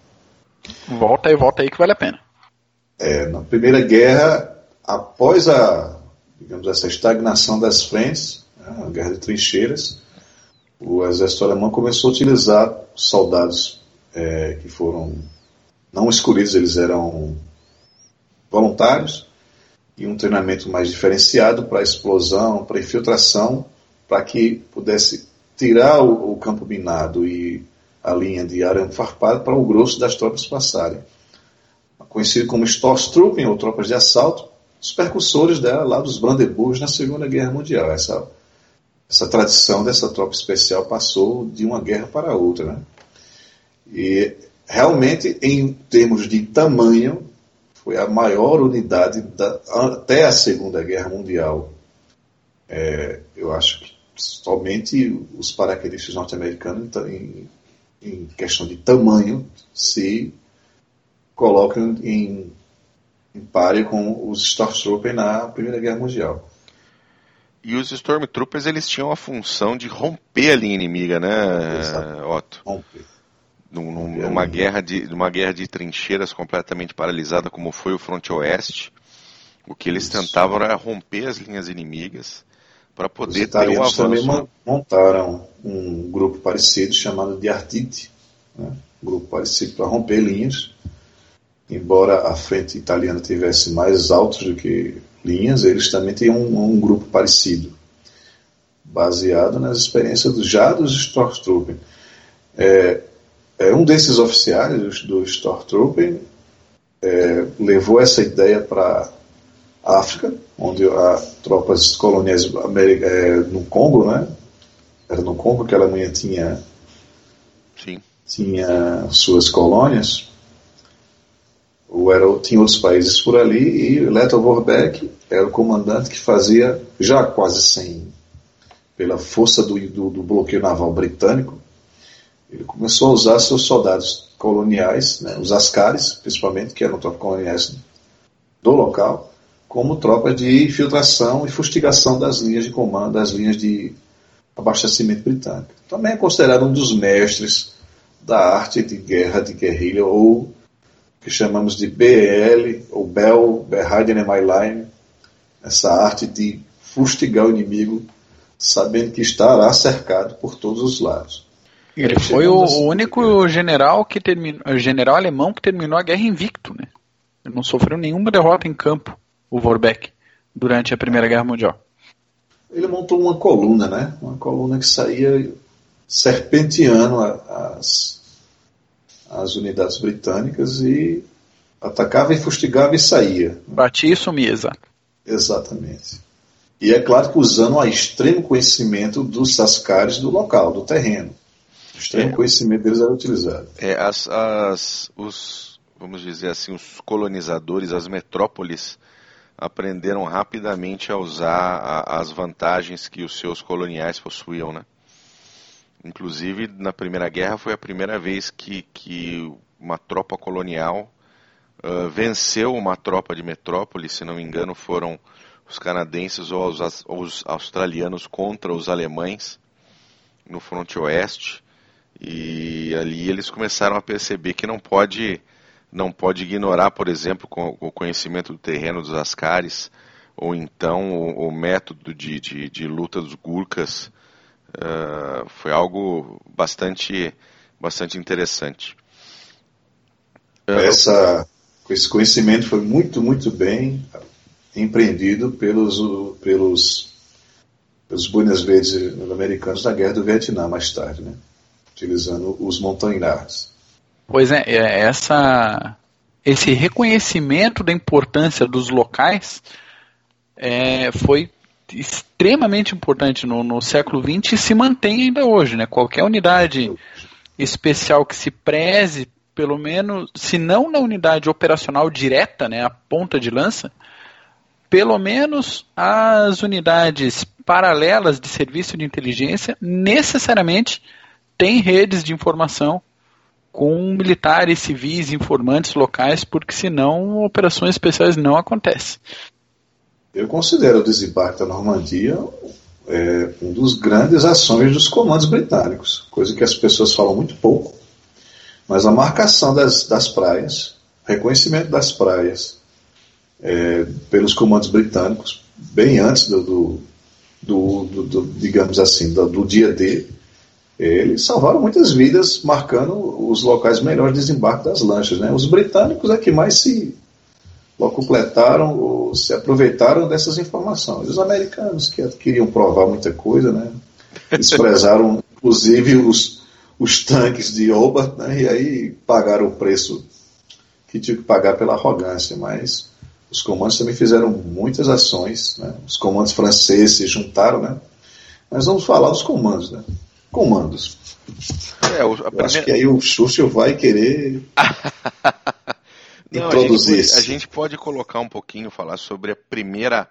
Speaker 2: Volta aí, volta aí que vale a pena.
Speaker 3: É, na Primeira Guerra, após a, digamos, essa estagnação das frentes, né, a guerra de trincheiras, o exército alemão começou a utilizar soldados é, que foram não escolhidos, eles eram voluntários, e um treinamento mais diferenciado para explosão, para infiltração, para que pudesse tirar o, o, campo minado e a linha de arame farpado para o grosso das tropas passarem conhecido como Storstruppen, ou tropas de assalto, os percussores dela lá dos Brandeburgs na Segunda Guerra Mundial. Essa, essa tradição dessa tropa especial passou de uma guerra para outra. Né? E realmente, em termos de tamanho, foi a maior unidade da, até a Segunda Guerra Mundial. É, eu acho que somente os paraquedistas norte-americanos, em, em questão de tamanho, se colocam em, em pare com os Stormtroopers na Primeira Guerra Mundial.
Speaker 1: E os Stormtroopers eles tinham a função de romper a linha inimiga, né, Exato. Otto? Romper. Num, num, numa, guerra de, numa guerra de trincheiras completamente paralisada, como foi o Fronte Oeste, o que eles Isso. tentavam era romper as linhas inimigas para poder ter o avanço.
Speaker 3: também montaram um grupo parecido chamado de Ardite, né? um grupo parecido para romper linhas embora a frente italiana tivesse mais altos do que linhas, eles também tinham um, um grupo parecido, baseado nas experiências do, já dos Stormtroopers. É, é, um desses oficiais do, do Stormtrooper é, levou essa ideia para África, onde as tropas coloniais é, no Congo, né? Era no Congo que a Alemanha tinha,
Speaker 1: Sim.
Speaker 3: tinha suas colônias o, era, tinha outros países por ali e Leto Vorbeck era o comandante que fazia, já quase 100, pela força do, do, do, bloqueio naval britânico, ele começou a usar seus soldados coloniais, né, os ascares, principalmente, que eram tropas coloniais do local, como tropa de infiltração e fustigação das linhas de comando, das linhas de abastecimento britânico. Também é considerado um dos mestres da arte de guerra, de guerrilha, ou que chamamos de BL, ou Bell, Behind Enemy Line, essa arte de fustigar o inimigo, sabendo que estará cercado por todos os lados.
Speaker 2: Ele foi o, assim, único general que terminou, general alemão que terminou a guerra invicto, né? Ele não sofreu nenhuma derrota em campo, o Vorbeck, durante a Primeira Guerra Mundial.
Speaker 3: Ele montou uma coluna, né? Uma coluna que saía serpenteando as, as unidades britânicas e atacava e fustigava e saía.
Speaker 2: Batia e sumia, exato.
Speaker 3: Exatamente. E é claro que usando um extremo conhecimento dos sascares do local, do terreno. O extremo é, conhecimento deles era utilizado.
Speaker 1: É, as, as, os, vamos dizer assim, os colonizadores, as metrópoles, aprenderam rapidamente a usar a, as vantagens que os seus coloniais possuíam, né? Inclusive, na Primeira Guerra foi a primeira vez que, que uma tropa colonial uh, venceu uma tropa de metrópole, se não me engano, foram os canadenses ou os, os australianos contra os alemães no fronte oeste. E ali eles começaram a perceber que não pode não pode ignorar, por exemplo, o conhecimento do terreno dos Ascaris, ou então o, o método de, de, de, luta dos Gurkhas. Uh, foi algo bastante, bastante interessante.
Speaker 3: Essa, esse conhecimento foi muito, muito bem empreendido pelos, pelos, pelos Buenas Verdes americanos na Guerra do Vietnã mais tarde, né? utilizando os montanhares.
Speaker 2: Pois é, é, essa, esse reconhecimento da importância dos locais é, foi extremamente importante no, no século XX e se mantém ainda hoje. Né? Qualquer unidade especial que se preze, pelo menos, se não na unidade operacional direta, né, a ponta de lança, pelo menos as unidades paralelas de serviço de inteligência necessariamente têm redes de informação com militares, civis, informantes locais, porque senão operações especiais não acontecem.
Speaker 3: Eu considero o desembarque da Normandia é, um dos grandes ações dos comandos britânicos, coisa que as pessoas falam muito pouco. Mas a marcação das, das praias, reconhecimento das praias é, pelos comandos britânicos, bem antes do, do, do, do digamos assim, do, dia D, eles salvaram muitas vidas, marcando os locais melhores de desembarque das lanchas. Né? Os britânicos é que mais se completaram ou se aproveitaram dessas informações. Os americanos que queriam provar muita coisa, né? desprezaram inclusive os, os tanques de Oba, né? e aí pagaram o preço que tinham que pagar pela arrogância. Mas os comandos também fizeram muitas ações, né? os comandos franceses se juntaram. Né? Mas vamos falar dos comandos. Né? comandos. É, o, primeira... Acho que aí o Churchill vai querer
Speaker 1: Não, introduzir a gente, a gente pode colocar um pouquinho, falar sobre a primeira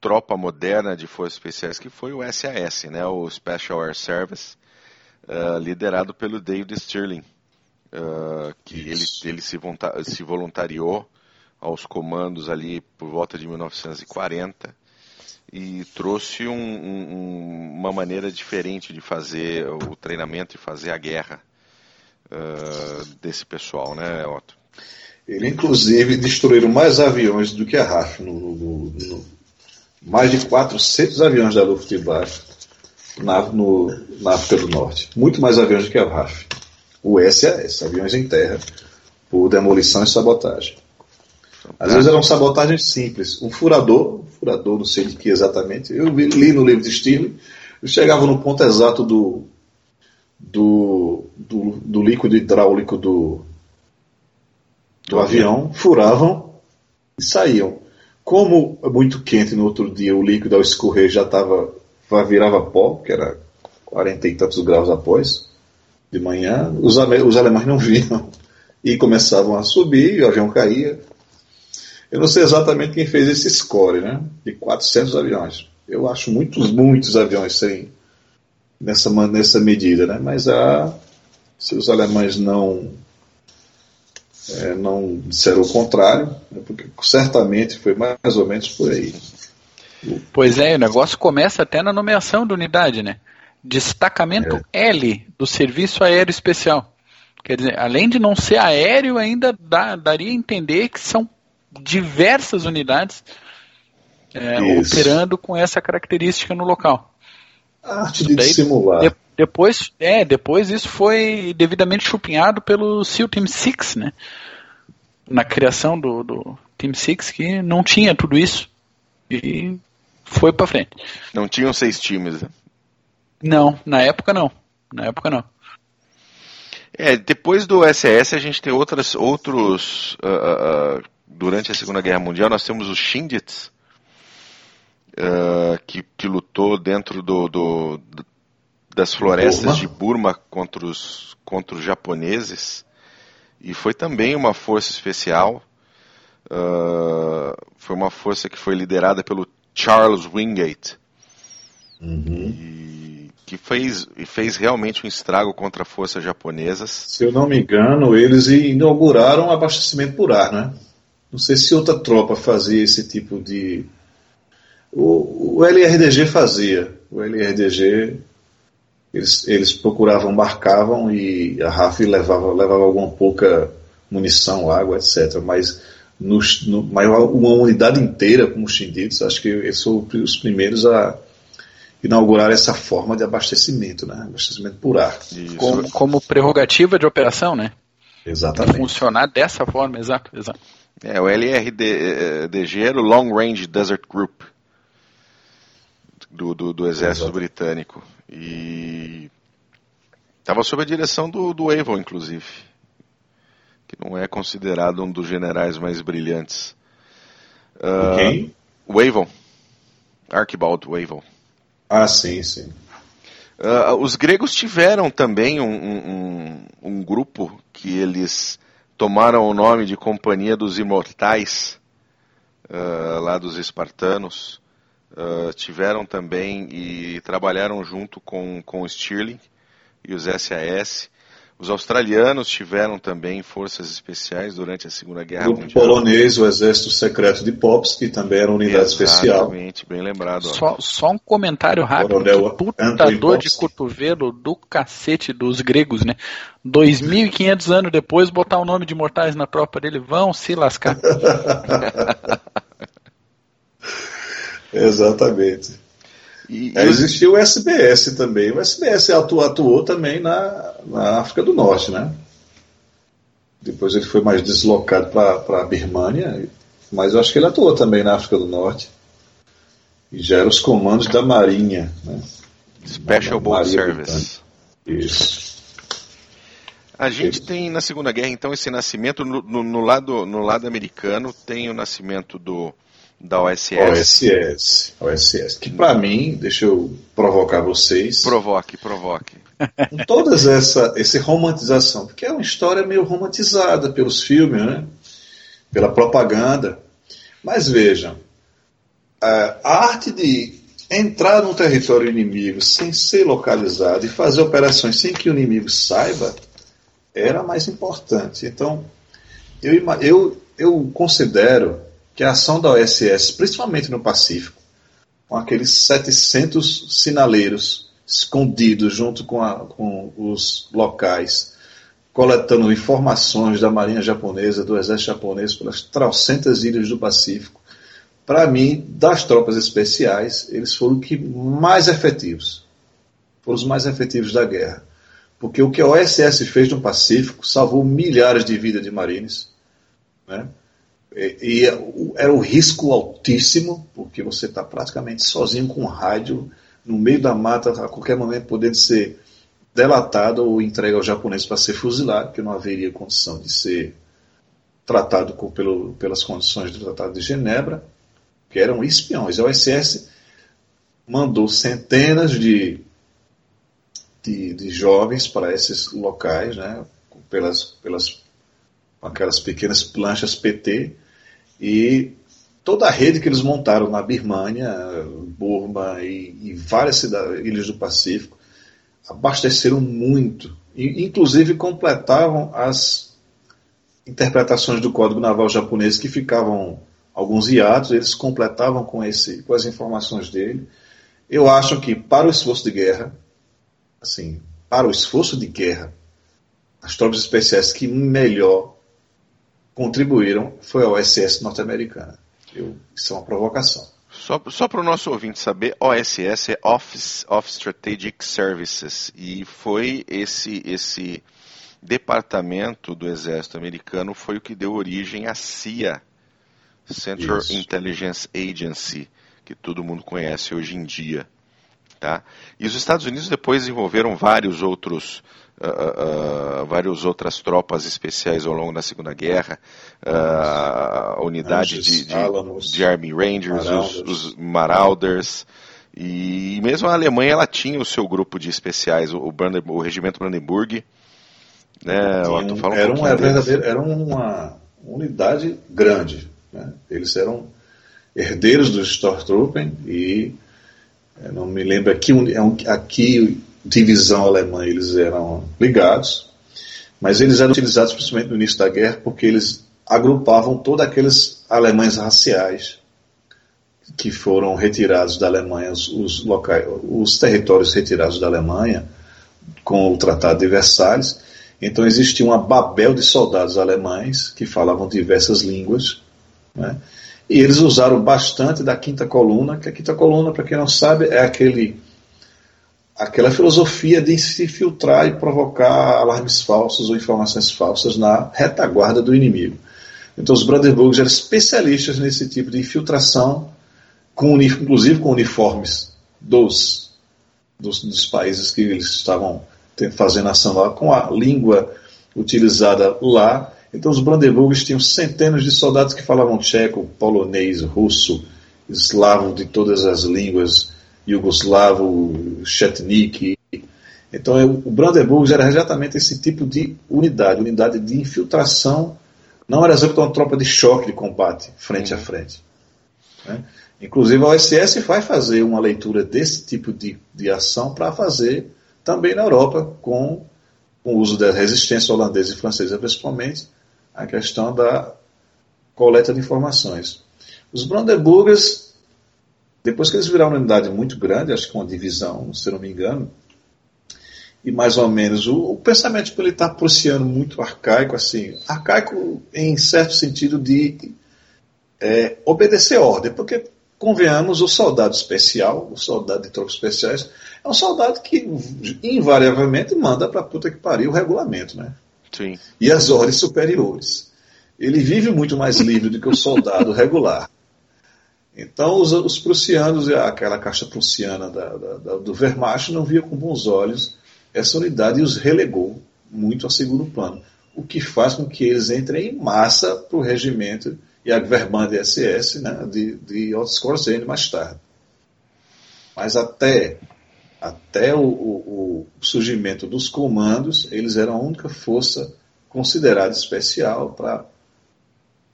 Speaker 1: tropa moderna de forças especiais, que foi o SAS, né, o Special Air Service, uh, liderado pelo David Stirling, uh, que ele, ele se, se voluntariou aos comandos ali por volta de 1940 e trouxe um, um, uma maneira diferente de fazer o treinamento e fazer a guerra uh, desse pessoal, né, Otto?
Speaker 3: Ele, inclusive, destruíram mais aviões do que a RAF. No, no, no, mais de 400 aviões da Luftwaffe na, no, na África do Norte. Muito mais aviões do que a RAF. O SAS, aviões em terra, por demolição e sabotagem. Às vezes eram sabotagens simples. Um furador, um furador, não sei de que exatamente, eu li no livro de eu chegava no ponto exato do, do, do, do líquido hidráulico do, do avião, furavam e saíam. Como é muito quente no outro dia, o líquido ao escorrer já estava, virava pó, que era 40 e tantos graus após, de manhã, os, os alemães não viam. E começavam a subir, e o avião caía, eu não sei exatamente quem fez esse score, né? De 400 aviões. eu acho muitos, muitos aviões sem nessa, nessa medida, né? Mas a, se os alemães não é, não disseram o contrário, né? porque certamente foi mais ou menos por aí.
Speaker 2: Pois é, o negócio começa até na nomeação da unidade, né? Destacamento é. L do Serviço Aéreo Especial. Quer dizer, além de não ser aéreo, ainda dá, daria a entender que são diversas unidades é, operando com essa característica no local.
Speaker 3: Arte de dissimular. De,
Speaker 2: depois, é, depois isso foi devidamente chupinhado pelo SEAL Team 6, né? Na criação do, do Team 6, que não tinha tudo isso. E foi para frente.
Speaker 1: Não tinham seis times, né?
Speaker 2: Não, na época não. Na época não.
Speaker 1: É, depois do SS a gente tem outras, outros. Uh, uh, durante a Segunda Guerra Mundial nós temos os Shindits, uh, que, que lutou dentro do, do, das florestas Burma. de Burma contra os, contra os japoneses e foi também uma força especial. Uh, foi uma força que foi liderada pelo Charles Wingate uhum. e que fez, fez realmente um estrago contra forças japonesas.
Speaker 3: Se eu não me engano, eles inauguraram abastecimento por ar, né? Não sei se outra tropa fazia esse tipo de. O, o LRDG fazia. O LRDG eles, eles procuravam, marcavam e a RAF levava, levava alguma pouca munição, água, etc. Mas, no, no, uma unidade inteira, como os Xinditos, acho que eles foram os primeiros a inaugurar essa forma de abastecimento, né? abastecimento por ar.
Speaker 2: Como, como, prerrogativa de operação, né?
Speaker 3: Exatamente.
Speaker 2: Funcionar dessa forma, exato, exato.
Speaker 1: É, o LRDG era o Long Range Desert Group do, do, do Exército exato. Britânico. E estava sob a direção do, do Avon, inclusive, que não é considerado um dos generais mais brilhantes.
Speaker 3: Uh, quem?
Speaker 1: O Avon. Archibald Avon.
Speaker 3: Ah, sim, sim.
Speaker 1: Uh, os gregos tiveram também um, um, um, grupo que eles tomaram o nome de Companhia dos Imortais, uh, lá dos espartanos uh, tiveram também e trabalharam junto com, com o Stirling e os SAS. Os australianos tiveram também forças especiais durante a Segunda Guerra
Speaker 3: o
Speaker 1: Mundial.
Speaker 3: O polonês, o Exército Secreto de Pops, que também era uma unidade
Speaker 1: Exatamente,
Speaker 3: especial.
Speaker 1: Exatamente, bem lembrado.
Speaker 2: Só, só, um comentário rápido. Coronel que puta dor de cotovelo do cacete dos gregos, né? 2.500 anos depois, botar o nome de mortais na tropa dele, vão se lascar.
Speaker 3: Exatamente. E, é, existia o SBS também. O SBS atuou, atuou também na, na África do Norte, né? Depois ele foi mais deslocado para a Birmânia, mas eu acho que ele atuou também na África do Norte. E já eram os comandos da Marinha. Né?
Speaker 1: Special Boat Service.
Speaker 3: Isso.
Speaker 1: A gente tem na Segunda Guerra, então, esse nascimento no, no, no, lado, no lado americano, tem o nascimento do, da OSS.
Speaker 3: OSS, OSS. Que para mim, deixa eu provocar vocês.
Speaker 1: Provoque, provoque.
Speaker 3: Com todas essa, essa romantização, porque é uma história meio romantizada pelos filmes, né? pela propaganda. Mas vejam, a arte de entrar num território inimigo sem ser localizado e fazer operações sem que o inimigo saiba era mais importante. Então, eu, eu, eu considero que a ação da OSS, principalmente no Pacífico, com aqueles 700 sinaleiros escondidos junto com, a, com os locais, coletando informações da Marinha Japonesa, do Exército Japonês, pelas trocentas ilhas do Pacífico, para mim, das tropas especiais, eles foram que mais efetivos. Foram os mais efetivos da guerra. Porque o que a OSS fez no Pacífico salvou milhares de vidas de marines. Né? E, era um risco altíssimo, porque você está praticamente sozinho com um rádio no meio da mata, a qualquer momento podendo ser delatado ou entregue ao japonês para ser fuzilado, porque não haveria condição de ser tratado com, pelo, pelas condições do Tratado de Genebra, que eram espiões. A OSS mandou centenas de, de, de jovens para esses locais, né, pelas, pelas aquelas pequenas planchas PT, e toda a rede que eles montaram na Birmânia, Burma e, e várias cidades, ilhas do Pacífico, abasteceram muito. E, inclusive completavam as interpretações do Código Naval japonês que ficavam alguns hiatos, eles completavam com, esse, com as informações dele. Eu acho que para o esforço de guerra, assim, para o esforço de guerra, as tropas especiais que melhor contribuíram foi a OSS norte-americana. Isso é uma provocação.
Speaker 1: Só, só para o nosso ouvinte saber, OSS é Office of Strategic Services e foi esse esse departamento do Exército Americano foi o que deu origem à CIA, Central Isso. Intelligence Agency, que todo mundo conhece hoje em dia. Tá? E os Estados Unidos depois desenvolveram vários outros uh, uh, várias outras tropas especiais ao longo da Segunda Guerra, a unidade de, de, de, Army Rangers, Marauders. Os, os, Marauders, e mesmo a Alemanha ela tinha o seu grupo de especiais, o, o, o Regimento Brandenburg. Né,
Speaker 3: um, era, uma, era uma unidade grande. Né? Eles eram herdeiros dos Stormtrooper e não me lembro aqui, aqui divisão alemã eles eram ligados, mas eles eram utilizados principalmente no início da guerra porque eles agrupavam todos aqueles alemães raciais que foram retirados da Alemanha, os, os, locais, os territórios retirados da Alemanha com o Tratado de Versalhes. Então existia uma babel de soldados alemães que falavam diversas línguas, né? e eles usaram bastante da quinta coluna, que a quinta coluna, para quem não sabe, é aquele aquela filosofia de se filtrar e provocar alarmes falsos ou informações falsas na retaguarda do inimigo. Então os Brandenburgs eram especialistas nesse tipo de infiltração, com, inclusive com uniformes dos, dos, dos países que eles estavam fazendo ação lá, com a língua utilizada lá. Então os Brandenburgs tinham centenas de soldados que falavam tcheco, polonês, russo, eslavo, de todas as línguas Yugoslavo, Chetnik. Então, o Brandenburg era exatamente esse tipo de unidade, unidade de infiltração, não era exatamente uma tropa de choque de combate, frente a uhum. frente. Né? Inclusive, a OSS vai fazer uma leitura desse tipo de, de ação para fazer também na Europa, com, com o uso da resistência holandesa e francesa, principalmente, a questão da coleta de informações. Os Brandenburgers depois que eles viraram uma unidade muito grande, acho que uma divisão, se não me engano, e mais ou menos o, o pensamento militar prussiano muito arcaico, assim, arcaico em certo sentido de é, obedecer ordem, porque convenhamos, o soldado especial, o soldado de tropas especiais, é um soldado que invariavelmente manda para puta que pariu o regulamento, né?
Speaker 1: Sim.
Speaker 3: E as ordens superiores. Ele vive muito mais livre do que o soldado regular. Então, os, os prussianos, aquela caixa prussiana da, da, da, do Wehrmacht, não via com bons olhos essa unidade e os relegou muito a segundo plano, o que faz com que eles entrem em massa para o regimento e a Verband SS né, de, de Otto Skorzeny mais tarde. Mas até, até o, o, o, surgimento dos comandos, eles eram a única força considerada especial para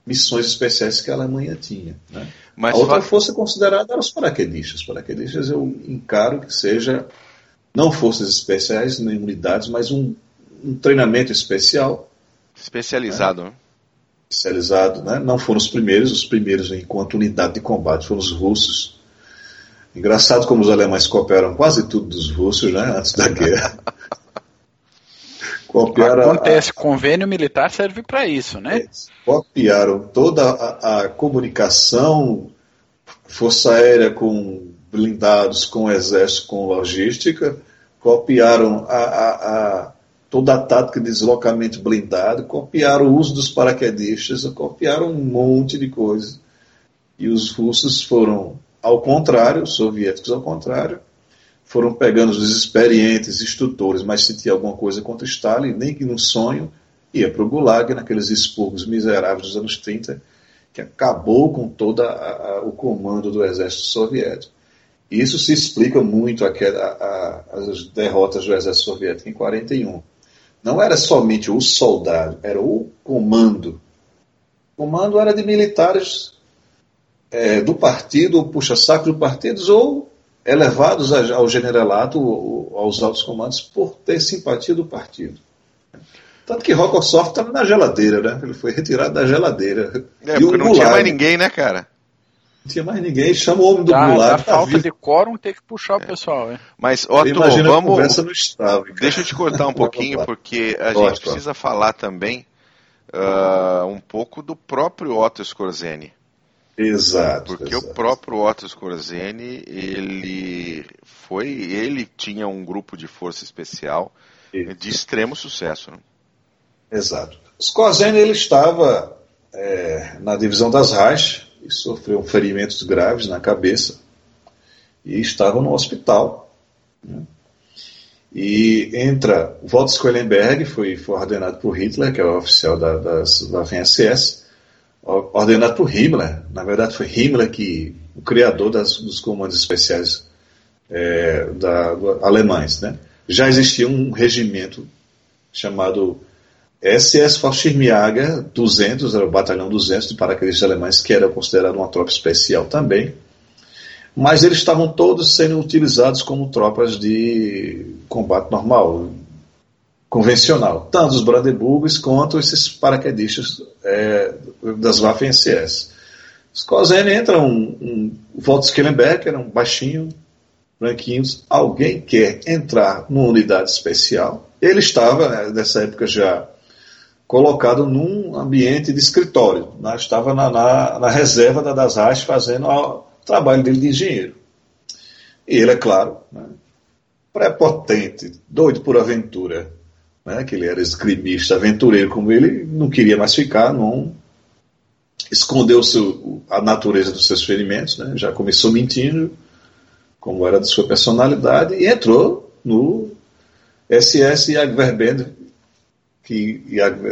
Speaker 3: missões especiais que a Alemanha tinha. Né? Mas a outra força considerada era os paraquedistas. Os paraquedistas eu encaro que seja não forças especiais nem unidades, mas um, um treinamento especial.
Speaker 1: Especializado, né?
Speaker 3: Especializado, né? Não foram os primeiros, os primeiros enquanto unidade de combate foram os russos. Engraçado como os alemães copiaram quase tudo dos russos, né? Antes da guerra.
Speaker 2: Copiaram Acontece, a, convênio militar serve para isso, né?
Speaker 3: Copiaram toda a, a, comunicação, força aérea com blindados, com exército, com logística, copiaram a, a, toda a tática de deslocamento blindado, copiaram o uso dos paraquedistas, copiaram um monte de coisas. E os russos foram ao contrário, os soviéticos ao contrário, foram pegando os experientes instrutores, mas se tinha alguma coisa contra Stalin, nem que num sonho, ia para o Gulag, naqueles expurgos miseráveis dos anos 30, que acabou com todo o comando do exército soviético. Isso se explica muito a, a, as derrotas do exército soviético em 41. Não era somente o soldado, era o comando. O comando era de militares é, do partido, puxa-saco do partidos, ou elevados ao generalato, aos altos comandos, por ter simpatia do partido. Tanto que Rokossov estava na geladeira, né? Ele foi retirado da geladeira.
Speaker 1: É, e porque não tinha mais ninguém, né, cara?
Speaker 3: Não tinha mais ninguém, chama o homem do
Speaker 2: dá,
Speaker 3: Goulart.
Speaker 2: Dá falta de quórum ter que puxar o pessoal, é.
Speaker 1: Mas, Otto, vamos...
Speaker 3: no estado,
Speaker 1: Deixa eu te cortar um pouquinho, porque a gente precisa falar também uh, um pouco do próprio Otto Scorzeni.
Speaker 3: Exato.
Speaker 1: Porque
Speaker 3: exato.
Speaker 1: o próprio Otto Scorzeni, ele foi, ele tinha um grupo de força especial Isso. de extremo sucesso. Né?
Speaker 3: Exato. Scorzeni ele estava é, na divisão das Reich e sofreu ferimentos graves na cabeça e estava no hospital. Né? E entra Walter Squellenberg, foi, foi ordenado por Hitler, que é o oficial da, das, da FNSS, ordenado por Himmler. Na verdade, foi Himmler que o criador das, dos comandos especiais é, da, do, alemães. Né? Já existia um regimento chamado SS Fallschirmjäger 200, era o batalhão 200 de paraquedistas alemães, que era considerado uma tropa especial também. Mas eles estavam todos sendo utilizados como tropas de combate normal, convencional, tanto os Brandeburgos quanto esses paraquedistas é, das Waffen-SS. Os Kozen entra um, um era um baixinho, branquinho, alguém quer entrar numa unidade especial. Ele estava, né, nessa época, já colocado num ambiente de escritório, né, estava na, na, na reserva da Das Reich fazendo o trabalho dele de engenheiro. E ele, é claro, né, prepotente, doido por aventura, né, que ele era esgrimista, aventureiro como ele, não queria mais ficar, não escondeu seu, a natureza dos seus ferimentos, né, já começou mentindo, como era de sua personalidade, e entrou no SS Jagdverband, que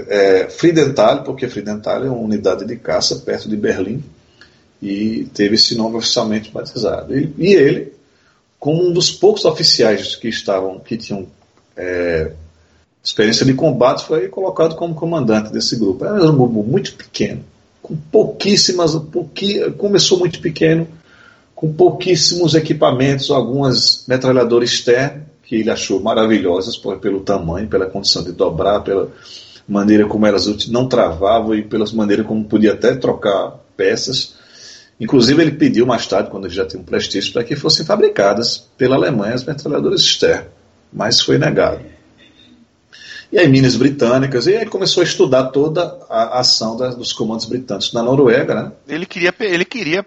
Speaker 3: é, Friedenthal, porque Friedenthal é uma unidade de caça perto de Berlim, e teve esse nome oficialmente batizado. E, e ele, como um dos poucos oficiais que estavam, que tinham é, experiência de combate, foi colocado como comandante desse grupo. Era um grupo muito pequeno, com pouquíssimas, pouqui, começou muito pequeno, com pouquíssimos equipamentos, algumas metralhadoras externas, que ele achou maravilhosas por, pelo tamanho, pela condição de dobrar, pela maneira como elas não travavam e pela maneira como podia até trocar peças. Inclusive, ele pediu mais tarde, quando já tinha um prestígio, para que fossem fabricadas pela Alemanha as metralhadoras Stern, mas foi negado e aí Minas Britânicas, e aí começou a estudar toda a ação da, dos comandos britânicos na Noruega, né?
Speaker 1: Ele queria, ele queria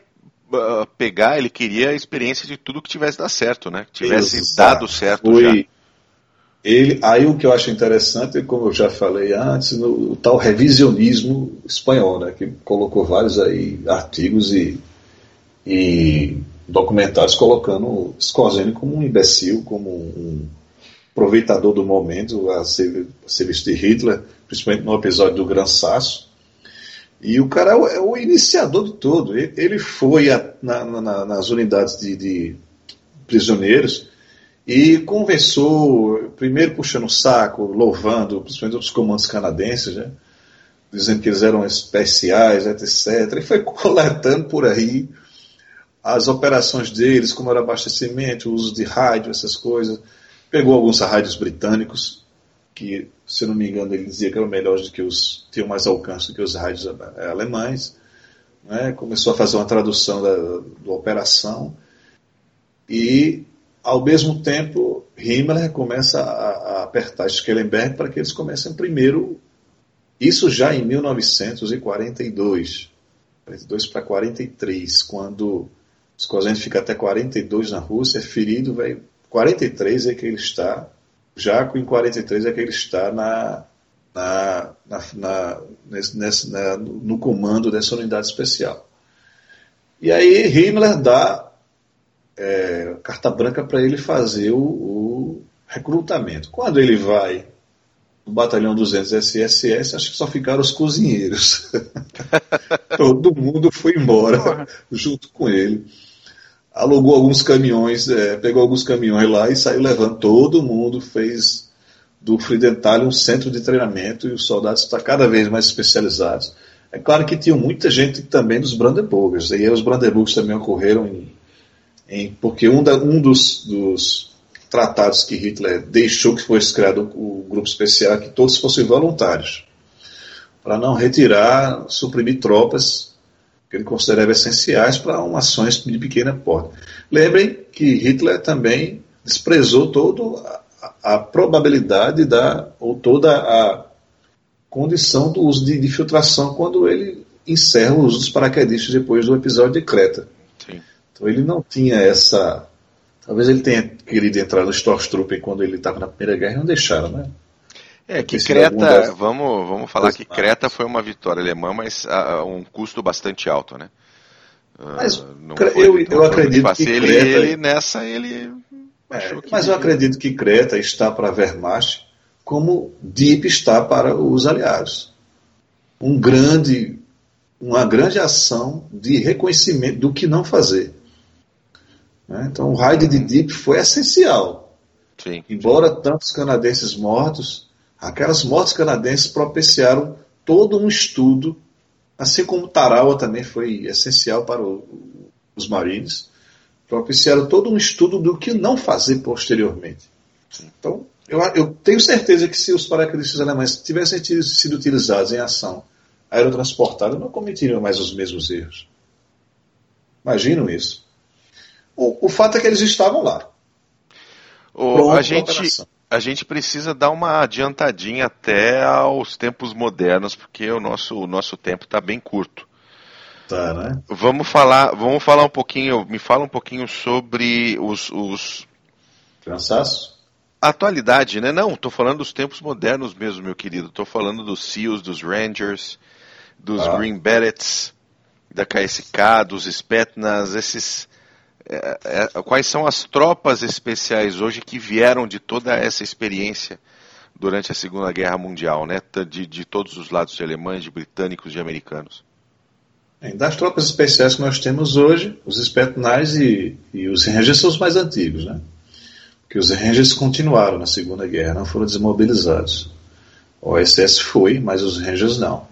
Speaker 1: uh, pegar, ele queria a experiência de tudo que tivesse dado certo, né? Que tivesse Exato. dado certo Foi, já.
Speaker 3: Ele, aí o que eu acho interessante, como eu já falei antes, no, o tal revisionismo espanhol, né? Que colocou vários aí artigos e, e documentários colocando Scorsese como um imbecil, como um aproveitador do momento, a serviço de Hitler, principalmente no episódio do Gran Sasso. E o cara é o, é iniciador de tudo. Ele foi a, na, na, nas unidades de, de, prisioneiros e conversou, primeiro puxando o saco, louvando, principalmente os comandos canadenses, né? dizendo que eles eram especiais, etc. E foi coletando por aí as operações deles, como era abastecimento, uso de rádio, essas coisas Pegou alguns rádios britânicos, que, se não me engano, ele dizia que eram melhores do que os. tinham mais alcance do que os rádios eh, alemães. Né? Começou a fazer uma tradução da, da operação. E, ao mesmo tempo, Himmler começa a, a apertar Schellenberg para que eles comecem primeiro. Isso já em 1942. 42 para 43, quando Skozent fica até 42 na Rússia, é ferido, vai 43 é que ele está, Jaco em 43 é que ele está na, na, na, na, nesse, na, no comando dessa unidade especial. E aí Himmler dá é, carta branca para ele fazer o, o, recrutamento. Quando ele vai no batalhão 200 SSS, acho que só ficaram os cozinheiros. Todo mundo foi embora junto com ele alugou alguns caminhões, é, pegou alguns caminhões lá e saiu levando todo mundo, fez do Friedenthal um centro de treinamento e os soldados estão cada vez mais especializados. É claro que tinha muita gente também dos Brandenburgers, e os Brandenburgers também ocorreram em, em porque um, da, um dos, dos, tratados que Hitler deixou que fosse criado o, grupo especial que todos fossem voluntários, para não retirar, suprimir tropas que ele considerava essenciais para uma ações de pequena porte. Lembrem que Hitler também desprezou toda a, a, probabilidade da, ou toda a condição do uso de, de, filtração quando ele encerra o uso dos paraquedistas depois do episódio de Creta. Sim. Então ele não tinha essa. Talvez ele tenha querido entrar no Stormtrooper quando ele estava na Primeira Guerra e não deixaram, né?
Speaker 1: É, que Creta, vamos, vamos falar que Creta foi uma vitória alemã, mas a, um custo bastante alto, né?
Speaker 3: Ah, mas não eu, eu acredito que Creta...
Speaker 1: ele, ele, nessa ele
Speaker 3: é, mas eu acredito que Creta está para a Wehrmacht como Deep está para os aliados. Um grande, uma grande ação de reconhecimento do que não fazer. Né? Então o raid de Deep foi essencial. Sim. Embora tantos canadenses mortos, Aquelas mortes canadenses propiciaram todo um estudo, assim como Tarawa também foi essencial para o, os marines, propiciaram todo um estudo do que não fazer posteriormente. Então, eu, eu tenho certeza que se os paraquedistas alemães tivessem sido utilizados em ação aerotransportada, não cometeriam mais os mesmos erros. Imaginam isso. O, o fato é que eles estavam lá.
Speaker 1: O, a gente, a gente precisa dar uma adiantadinha até aos tempos modernos, porque o nosso, o nosso tempo está bem curto.
Speaker 3: Tá, né?
Speaker 1: Vamos falar, vamos falar um pouquinho, me fala um pouquinho sobre os, os
Speaker 3: cansaço.
Speaker 1: Atualidade, né? Não, estou falando dos tempos modernos mesmo, meu querido. Estou falando dos SEALs, dos Rangers, dos ah. Green Berets, da KSK, dos Spetnas, esses é, é, quais são as tropas especiais hoje que vieram de toda essa experiência durante a Segunda Guerra Mundial, né? De, de todos os lados, de alemães, de britânicos, de americanos.
Speaker 3: Das tropas especiais que nós temos hoje, os Spetsnaz e, e os Rangers são os mais antigos, né? Porque os Rangers continuaram na Segunda Guerra, não foram desmobilizados. O SS foi, mas os Rangers não.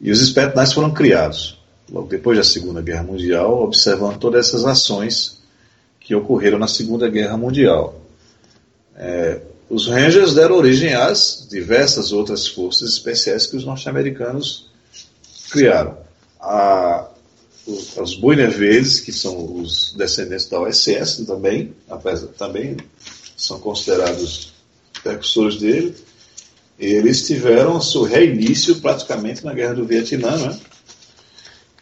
Speaker 3: E os Spetsnaz foram criados logo depois da Segunda Guerra Mundial, observando todas essas ações que ocorreram na Segunda Guerra Mundial. É, os Rangers deram origem às diversas outras forças especiais que os norte-americanos criaram. A, os, os que são os descendentes da OSS também, também são considerados precursores dele, eles tiveram seu reinício praticamente na Guerra do Vietnã, né?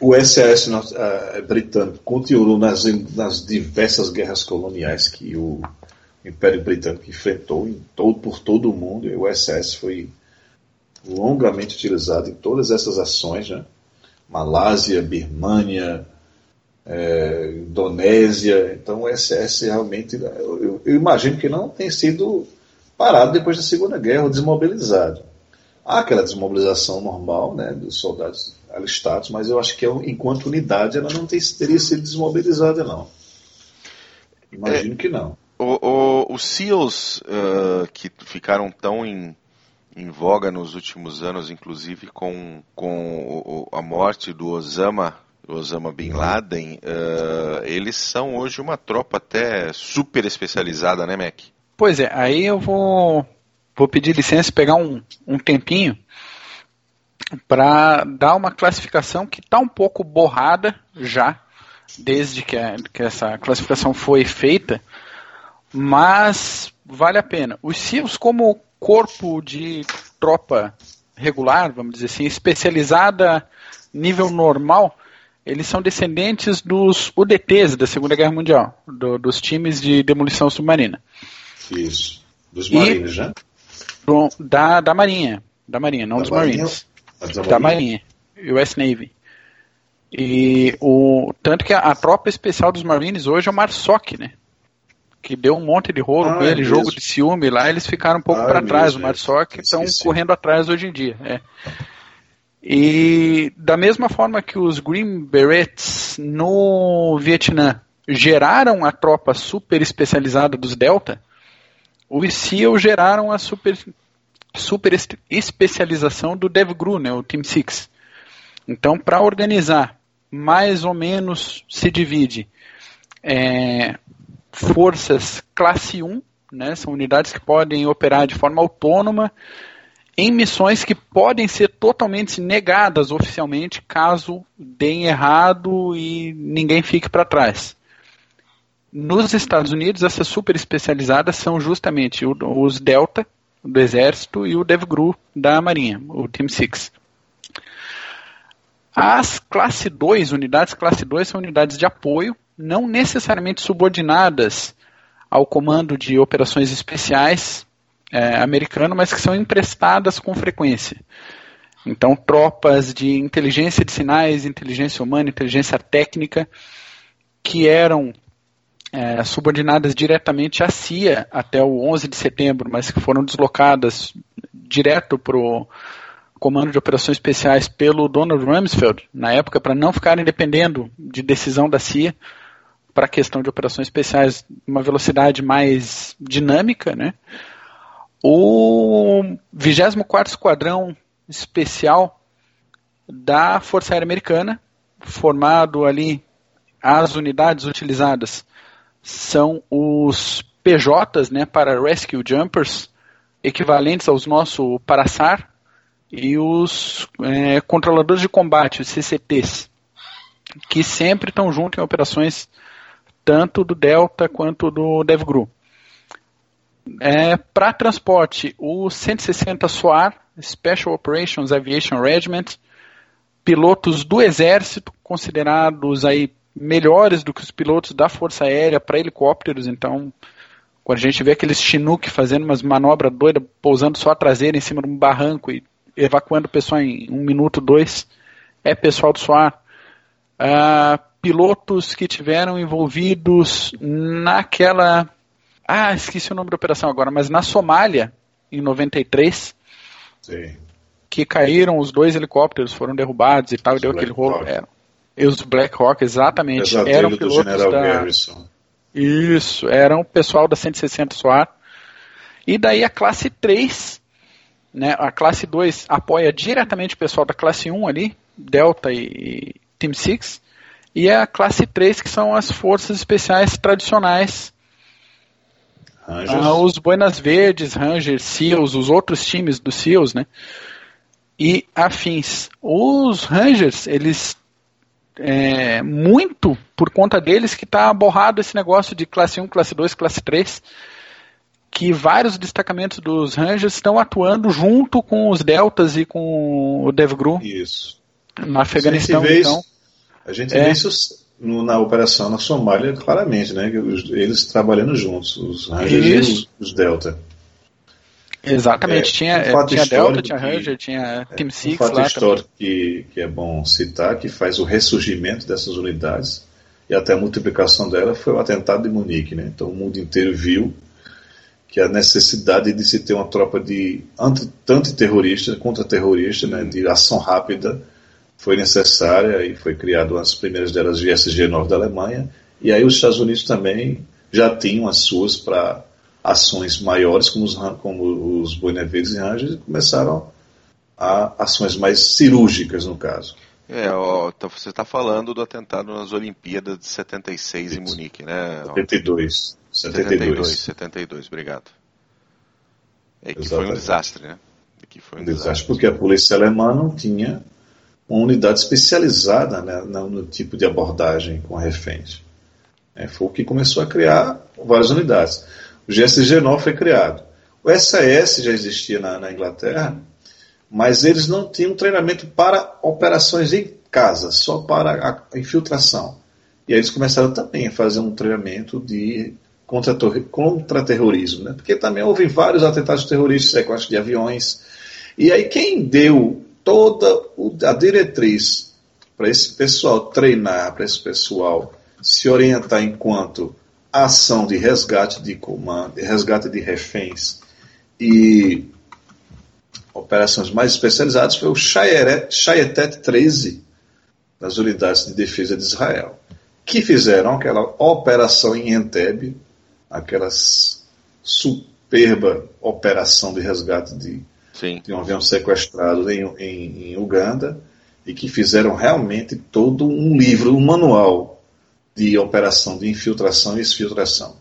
Speaker 3: O SS uh, britânico continuou nas, nas, diversas guerras coloniais que o Império Britânico enfrentou todo, por todo o mundo, e o SS foi longamente utilizado em todas essas ações, né? Malásia, Birmânia, é, Indonésia, então o SS realmente, eu, eu, imagino que não tem sido parado depois da Segunda Guerra, ou desmobilizado. Há aquela desmobilização normal né, dos soldados alistados, mas eu acho que enquanto unidade ela não teria sido desmobilizada, não. Imagino é, que não.
Speaker 1: O, o, os SEALs uh, que ficaram tão em, em voga nos últimos anos, inclusive com, com o, a morte do Osama, Osama Bin Laden, uh, eles são hoje uma tropa até super especializada, né, Mac?
Speaker 2: Pois é, aí eu vou, vou pedir licença, pegar um, um tempinho para dar uma classificação que está um pouco borrada já, desde que, a, que, essa classificação foi feita, mas vale a pena. Os SEALs, como corpo de tropa regular, vamos dizer assim, especializada nível normal, eles são descendentes dos UDTs da Segunda Guerra Mundial, do, dos times de demolição submarina.
Speaker 3: Isso. Dos Marines, né?
Speaker 2: Da, da Marinha. Da Marinha, não da dos Marinha, Marines da Marinha, US Navy. E o tanto que a, a, tropa especial dos Marines hoje é o Marsoc, né? Que deu um monte de rolo ah, com ele, é jogo de ciúme lá, eles ficaram um pouco ah, para é trás. O Marsoc estão correndo atrás hoje em dia. É. E da mesma forma que os Green Berets no Vietnã geraram a tropa super especializada dos Delta, os SEAL geraram a super super especialização do DevGru, né, o Team Six. Então, para organizar, mais ou menos se divide é, forças classe 1, né, são unidades que podem operar de forma autônoma em missões que podem ser totalmente negadas oficialmente caso deem errado e ninguém fique para trás. Nos Estados Unidos, essas super especializadas são justamente os Delta, do Exército, e o DevGru, da Marinha, o Team 6. As classe 2, unidades classe 2, são unidades de apoio, não necessariamente subordinadas ao comando de operações especiais é, americano, mas que são emprestadas com frequência. Então, tropas de inteligência de sinais, inteligência humana, inteligência técnica, que eram é, subordinadas diretamente à CIA até o 11 de setembro, mas que foram deslocadas direto para o Comando de Operações Especiais pelo Donald Rumsfeld, na época, para não ficarem dependendo de decisão da CIA para a questão de operações especiais, uma velocidade mais dinâmica, né? O 24 Esquadrão Especial da Força Aérea Americana, formado ali, as unidades utilizadas são os PJs, né, para Rescue Jumpers, equivalentes aos nossos Parasar, e os é, controladores de combate, os CCTs, que sempre estão juntos em operações tanto do Delta quanto do DevGru. É, Para transporte, o 160 SOAR, Special Operations Aviation Regiment, pilotos do Exército, considerados aí melhores do que os pilotos da Força Aérea para helicópteros, então quando a gente vê aqueles Chinook fazendo umas manobras doidas, pousando só a traseira em cima de um barranco e evacuando o pessoal em um minuto, dois, é pessoal do SOAR. Uh, pilotos que tiveram envolvidos naquela ah, esqueci o nome da operação agora, mas na Somália, em 93, Sim. que caíram os dois helicópteros, foram derrubados e tal, os e deu aquele rolo. E os Black Hawk, exatamente. Pesadelo eram pilotos da. Garrison. Isso, eram o pessoal da 160 SWAT. E daí a classe 3, né, a classe 2 apoia diretamente o pessoal da classe 1 ali, Delta e Team 6, e a classe 3 que são as forças especiais tradicionais ah, os Buenas Verdes, Rangers, Seals, os outros times do Seals, né? E afins. Os Rangers, eles é, muito por conta deles que está borrado esse negócio de classe 1, classe 2, classe 3, que vários destacamentos dos Rangers estão atuando junto com os Deltas e com o DevGru.
Speaker 3: Isso.
Speaker 2: No Afeganistão,
Speaker 3: a gente vê então. Isso, a gente é, vê isso no, na operação na Somália, claramente, né? Eles trabalhando juntos, os Rangers e os, os, Delta.
Speaker 2: Exatamente, é, tinha, um tinha Delta, tinha Ranger, tinha é, Team Six
Speaker 3: um fato lá histórico que, que é bom citar, que faz o ressurgimento dessas unidades e até a multiplicação dela foi o atentado de Munique, né? Então o mundo inteiro viu que a necessidade de se ter uma tropa de anti, antiterrorista, contra-terrorista, né, de ação rápida, foi necessária e foi criado as primeiras delas de SG-9 da Alemanha, e aí os Estados Unidos também já tinham as suas para ações maiores, como os, como os Boinevedes e Rangers, começaram a ações mais cirúrgicas, no caso.
Speaker 1: É, ó, então você está falando do atentado nas Olimpíadas de 76 Isso. em Munique, né?
Speaker 3: 72. 72, 72,
Speaker 1: 72 obrigado. É, que foi um desastre, né?
Speaker 3: Que foi um, um desastre, desastre, porque a polícia alemã não tinha uma unidade especializada né, no tipo de abordagem com reféns. É, foi o que começou a criar várias unidades. O GSG-9 foi criado. O SAS já existia na, na, Inglaterra, mas eles não tinham treinamento para operações em casa, só para a infiltração. E aí eles começaram também a fazer um treinamento de contra-terrorismo, né? porque também houve vários atentados terroristas, sequestro de aviões. E aí quem deu toda a diretriz para esse pessoal treinar, para esse pessoal se orientar enquanto ação de resgate de comando, de resgate de reféns e operações mais especializadas foi o Shayetet 13 das unidades de defesa de Israel, que fizeram aquela operação em Entebbe, aquela superba operação de resgate de de um avião sequestrado em, em, em, Uganda, e que fizeram realmente todo um livro, um manual de operação de infiltração e exfiltração.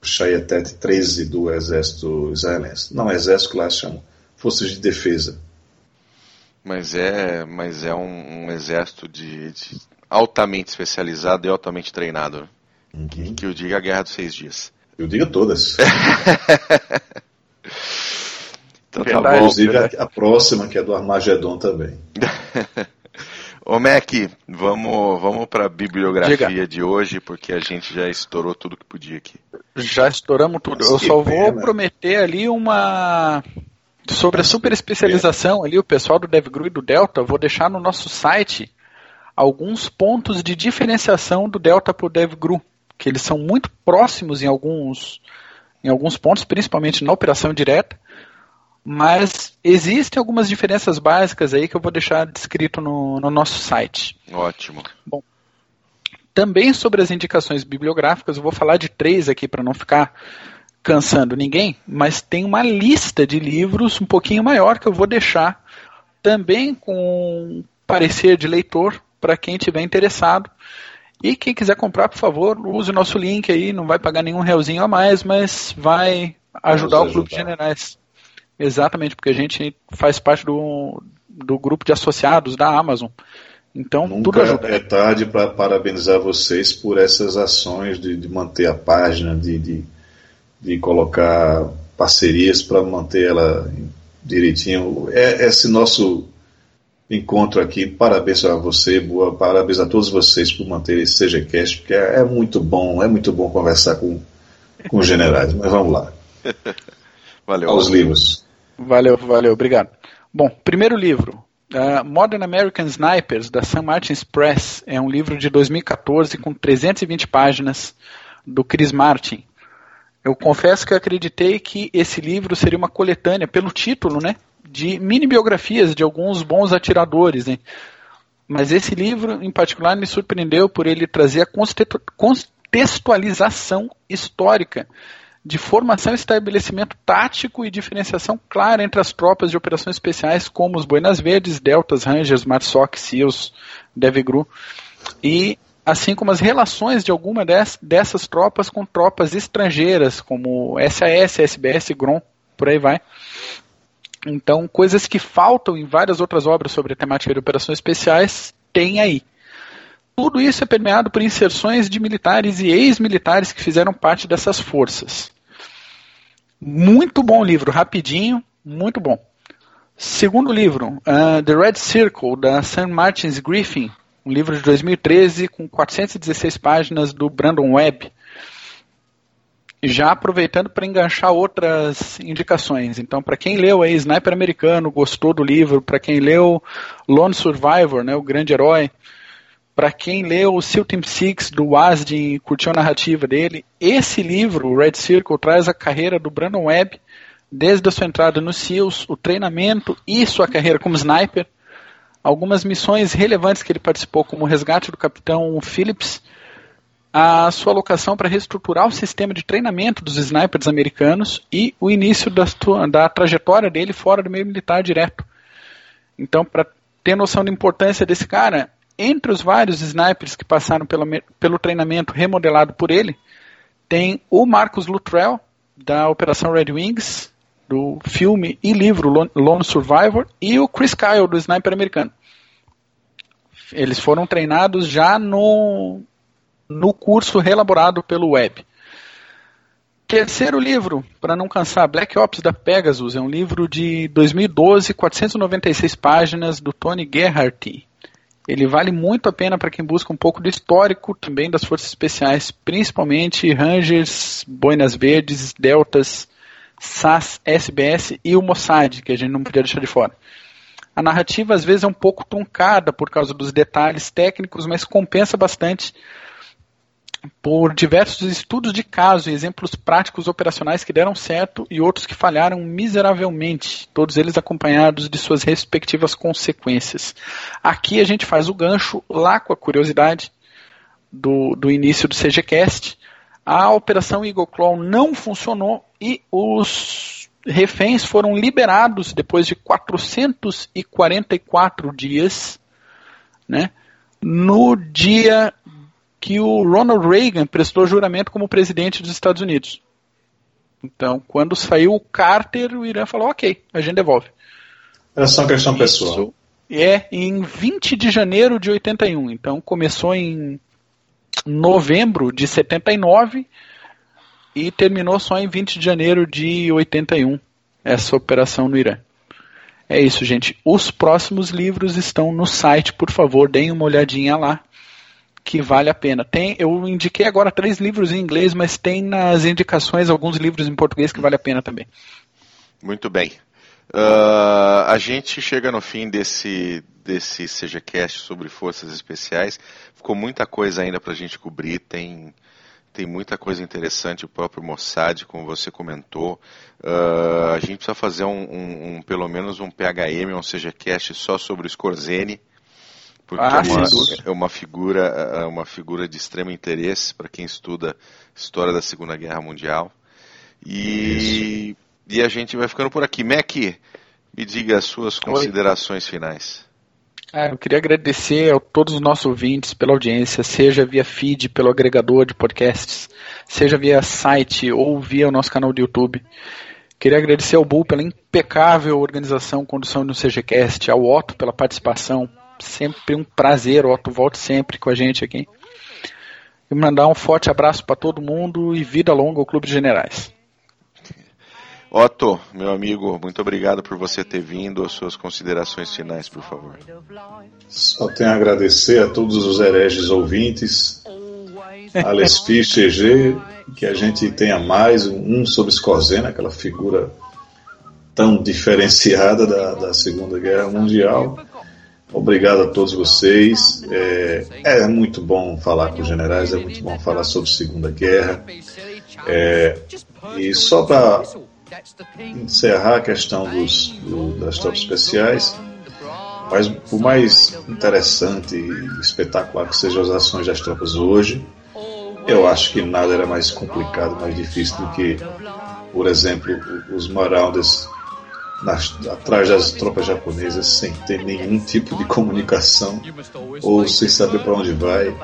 Speaker 3: O Shayetet 13 do exército israelense. Não exército que lá chamam forças de defesa.
Speaker 1: Mas é, mas é um, um exército de, de, altamente especializado e altamente treinado. Né? Uhum. Que, que eu diga a Guerra dos Seis Dias.
Speaker 3: Eu digo todas. então tá bom. Inclusive a, a, próxima, que é do Armagedon também.
Speaker 1: Ô Mac, vamos, vamos para a bibliografia Diga. de hoje, porque a gente já estourou tudo que podia aqui.
Speaker 2: Já estouramos tudo. Mas Eu só pena. vou prometer ali uma. Sobre a super especialização ali, o pessoal do DevGru e do Delta, vou deixar no nosso site alguns pontos de diferenciação do Delta para o DevGru, que eles são muito próximos em alguns, em alguns pontos, principalmente na operação direta, mas existem algumas diferenças básicas aí que eu vou deixar descrito no, no nosso site.
Speaker 1: Ótimo.
Speaker 2: Bom, também sobre as indicações bibliográficas, eu vou falar de três aqui para não ficar cansando ninguém, mas tem uma lista de livros um pouquinho maior que eu vou deixar também com parecer de leitor para quem tiver interessado. E quem quiser comprar, por favor, use o nosso link aí, não vai pagar nenhum realzinho a mais, mas vai ajudar o Clube de Generais. Exatamente, porque a gente faz parte do, do grupo de associados da Amazon. Então,
Speaker 3: Nunca tudo ajuda. é tarde para parabenizar vocês por essas ações de, de manter a página, de, de, de colocar parcerias para manter ela direitinho. É esse nosso encontro aqui. Parabéns a você, boa, parabéns a todos vocês por manter esse CGCast, porque é, é muito bom, é muito bom conversar com, com os generais. Mas vamos lá.
Speaker 1: Valeu.
Speaker 3: Aos livros.
Speaker 2: Valeu, valeu, obrigado. Bom, primeiro livro. Uh, Modern American Snipers, da St. Martin's Press, é um livro de 2014 com 320 páginas do Chris Martin. Eu confesso que acreditei que esse livro seria uma coletânea, pelo título, né? de mini biografias de alguns bons atiradores, né? Mas esse livro, em particular, me surpreendeu por ele trazer a contextualização histórica de formação e estabelecimento tático e diferenciação clara entre as tropas de operações especiais como os Buenas Verdes, Deltas, Rangers, Marsoc, SEALs, Devegru, e assim como as relações de alguma dessas tropas com tropas estrangeiras, como SAS, SBS, GROM, por aí vai. Então, coisas que faltam em várias outras obras sobre a temática de operações especiais, tem aí. Tudo isso é permeado por inserções de militares e ex-militares que fizeram parte dessas forças. Muito bom livro, rapidinho, muito bom. Segundo livro, uh, The Red Circle, da St. Martin's Griffin, um livro de 2013 com 416 páginas do Brandon Webb já aproveitando para enganchar outras indicações. Então, para quem leu aí Sniper Americano, gostou do livro, para quem leu Lone Survivor, né, o grande herói, para quem leu o SEAL Team Six do Wasdin e curtiu a narrativa dele, esse livro, Red Circle, traz a carreira do Brandon Webb, desde a sua entrada no SEALs, o treinamento e sua carreira como sniper, algumas missões relevantes que ele participou, como o resgate do capitão Phillips, a sua alocação para reestruturar o sistema de treinamento dos snipers americanos e o início da, da trajetória dele fora do meio militar direto. Então, para ter noção da importância desse cara, entre os vários snipers que passaram pelo, pelo treinamento remodelado por ele, tem o Marcus Luttrell, da Operação Red Wings, do filme e livro Lone Survivor, e o Chris Kyle, do Sniper americano. Eles foram treinados já no no curso relaborado pelo web. Terceiro livro, para não cansar, Black Ops da Pegasus, é um livro de 2012, 496 páginas, do Tony Gerhardt. Ele vale muito a pena para quem busca um pouco do histórico também das forças especiais, principalmente Rangers, Boinas Verdes, Deltas, SAS, SBS e o Mossad, que a gente não podia deixar de fora. A narrativa às vezes é um pouco truncada por causa dos detalhes técnicos, mas compensa bastante por diversos estudos de caso e exemplos práticos operacionais que deram certo e outros que falharam miseravelmente, todos eles acompanhados de suas respectivas consequências. Aqui a gente faz o gancho lá com a curiosidade do, do início do CGCast. A operação Eagle Claw não funcionou e os reféns foram liberados depois de 444 dias, né? No dia que o Ronald Reagan prestou juramento como presidente dos Estados Unidos. Então, quando saiu o Carter, o Irã falou: ok, a gente devolve.
Speaker 3: Era só uma questão Isso pessoal.
Speaker 2: É em 20 de janeiro de 81. Então, começou em novembro de 79 e terminou só em 20 de janeiro de 81 essa operação no Irã. É isso, gente. Os próximos livros estão no site, por favor, deem uma olhadinha lá, que vale a pena. Tem, eu indiquei agora três livros em inglês, mas tem nas indicações alguns livros em português que vale a pena também.
Speaker 1: Muito bem. Uh, a gente chega no fim desse, desse CGCast sobre forças especiais. Ficou muita coisa ainda para a gente cobrir. Tem tem muita coisa interessante, o próprio Mossad, como você comentou. Uh, a gente precisa fazer um, um, um, pelo menos um PHM, ou seja, cast só sobre o Scorzene, porque ah, é, uma, é, uma, figura, é uma figura de extremo interesse para quem estuda história da Segunda Guerra Mundial. E, e a gente vai ficando por aqui. Mac, me diga as suas considerações Oi. finais.
Speaker 2: Ah, eu queria agradecer a todos os nossos ouvintes pela audiência, seja via feed, pelo agregador de podcasts, seja via site ou via o nosso canal do YouTube. Queria agradecer ao Bull pela impecável organização, condução no CGCast, ao Otto pela participação. Sempre um prazer, Otto, volte sempre com a gente aqui. E mandar um forte abraço para todo mundo e vida longa ao Clube de Generais.
Speaker 1: Otto, meu amigo, muito obrigado por você ter vindo. As suas considerações finais, por favor.
Speaker 3: Só tenho a agradecer a todos os hereges ouvintes, Alex Fischer, que a gente tenha mais um sobre Scorzena, aquela figura tão diferenciada da, da Segunda Guerra Mundial. Obrigado a todos vocês. É, é, muito bom falar com os generais, é muito bom falar sobre Segunda Guerra. É, e só para encerrar a questão dos, do, das tropas especiais, mas por mais interessante e espetacular que sejam as ações das tropas hoje, eu acho que nada era mais complicado, mais difícil do que, por exemplo, os Marauders atrás das tropas japonesas sem ter nenhum tipo de comunicação ou sem saber para onde vai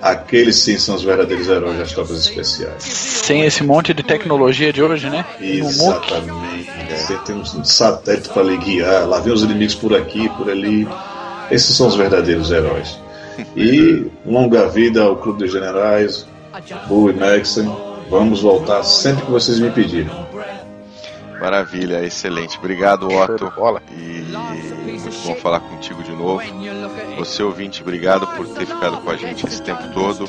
Speaker 3: Aqueles sim são os verdadeiros heróis das tropas especiais.
Speaker 2: Sem esse monte de tecnologia de hoje, né?
Speaker 3: Exatamente. Você tem um satélite para lhe guiar, lá vem os inimigos por aqui, por ali. Esses são os verdadeiros heróis. E longa vida ao Clube dos Generais, Bull e Maxon. Vamos voltar sempre que vocês me pedirem.
Speaker 1: Maravilha, excelente. Obrigado, Otto. E muito bom falar contigo de novo. Você ouvinte, obrigado por ter ficado com a gente esse tempo todo.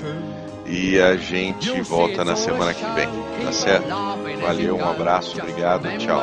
Speaker 1: E a gente volta na semana que vem. Tá certo? Valeu, um abraço, obrigado, tchau.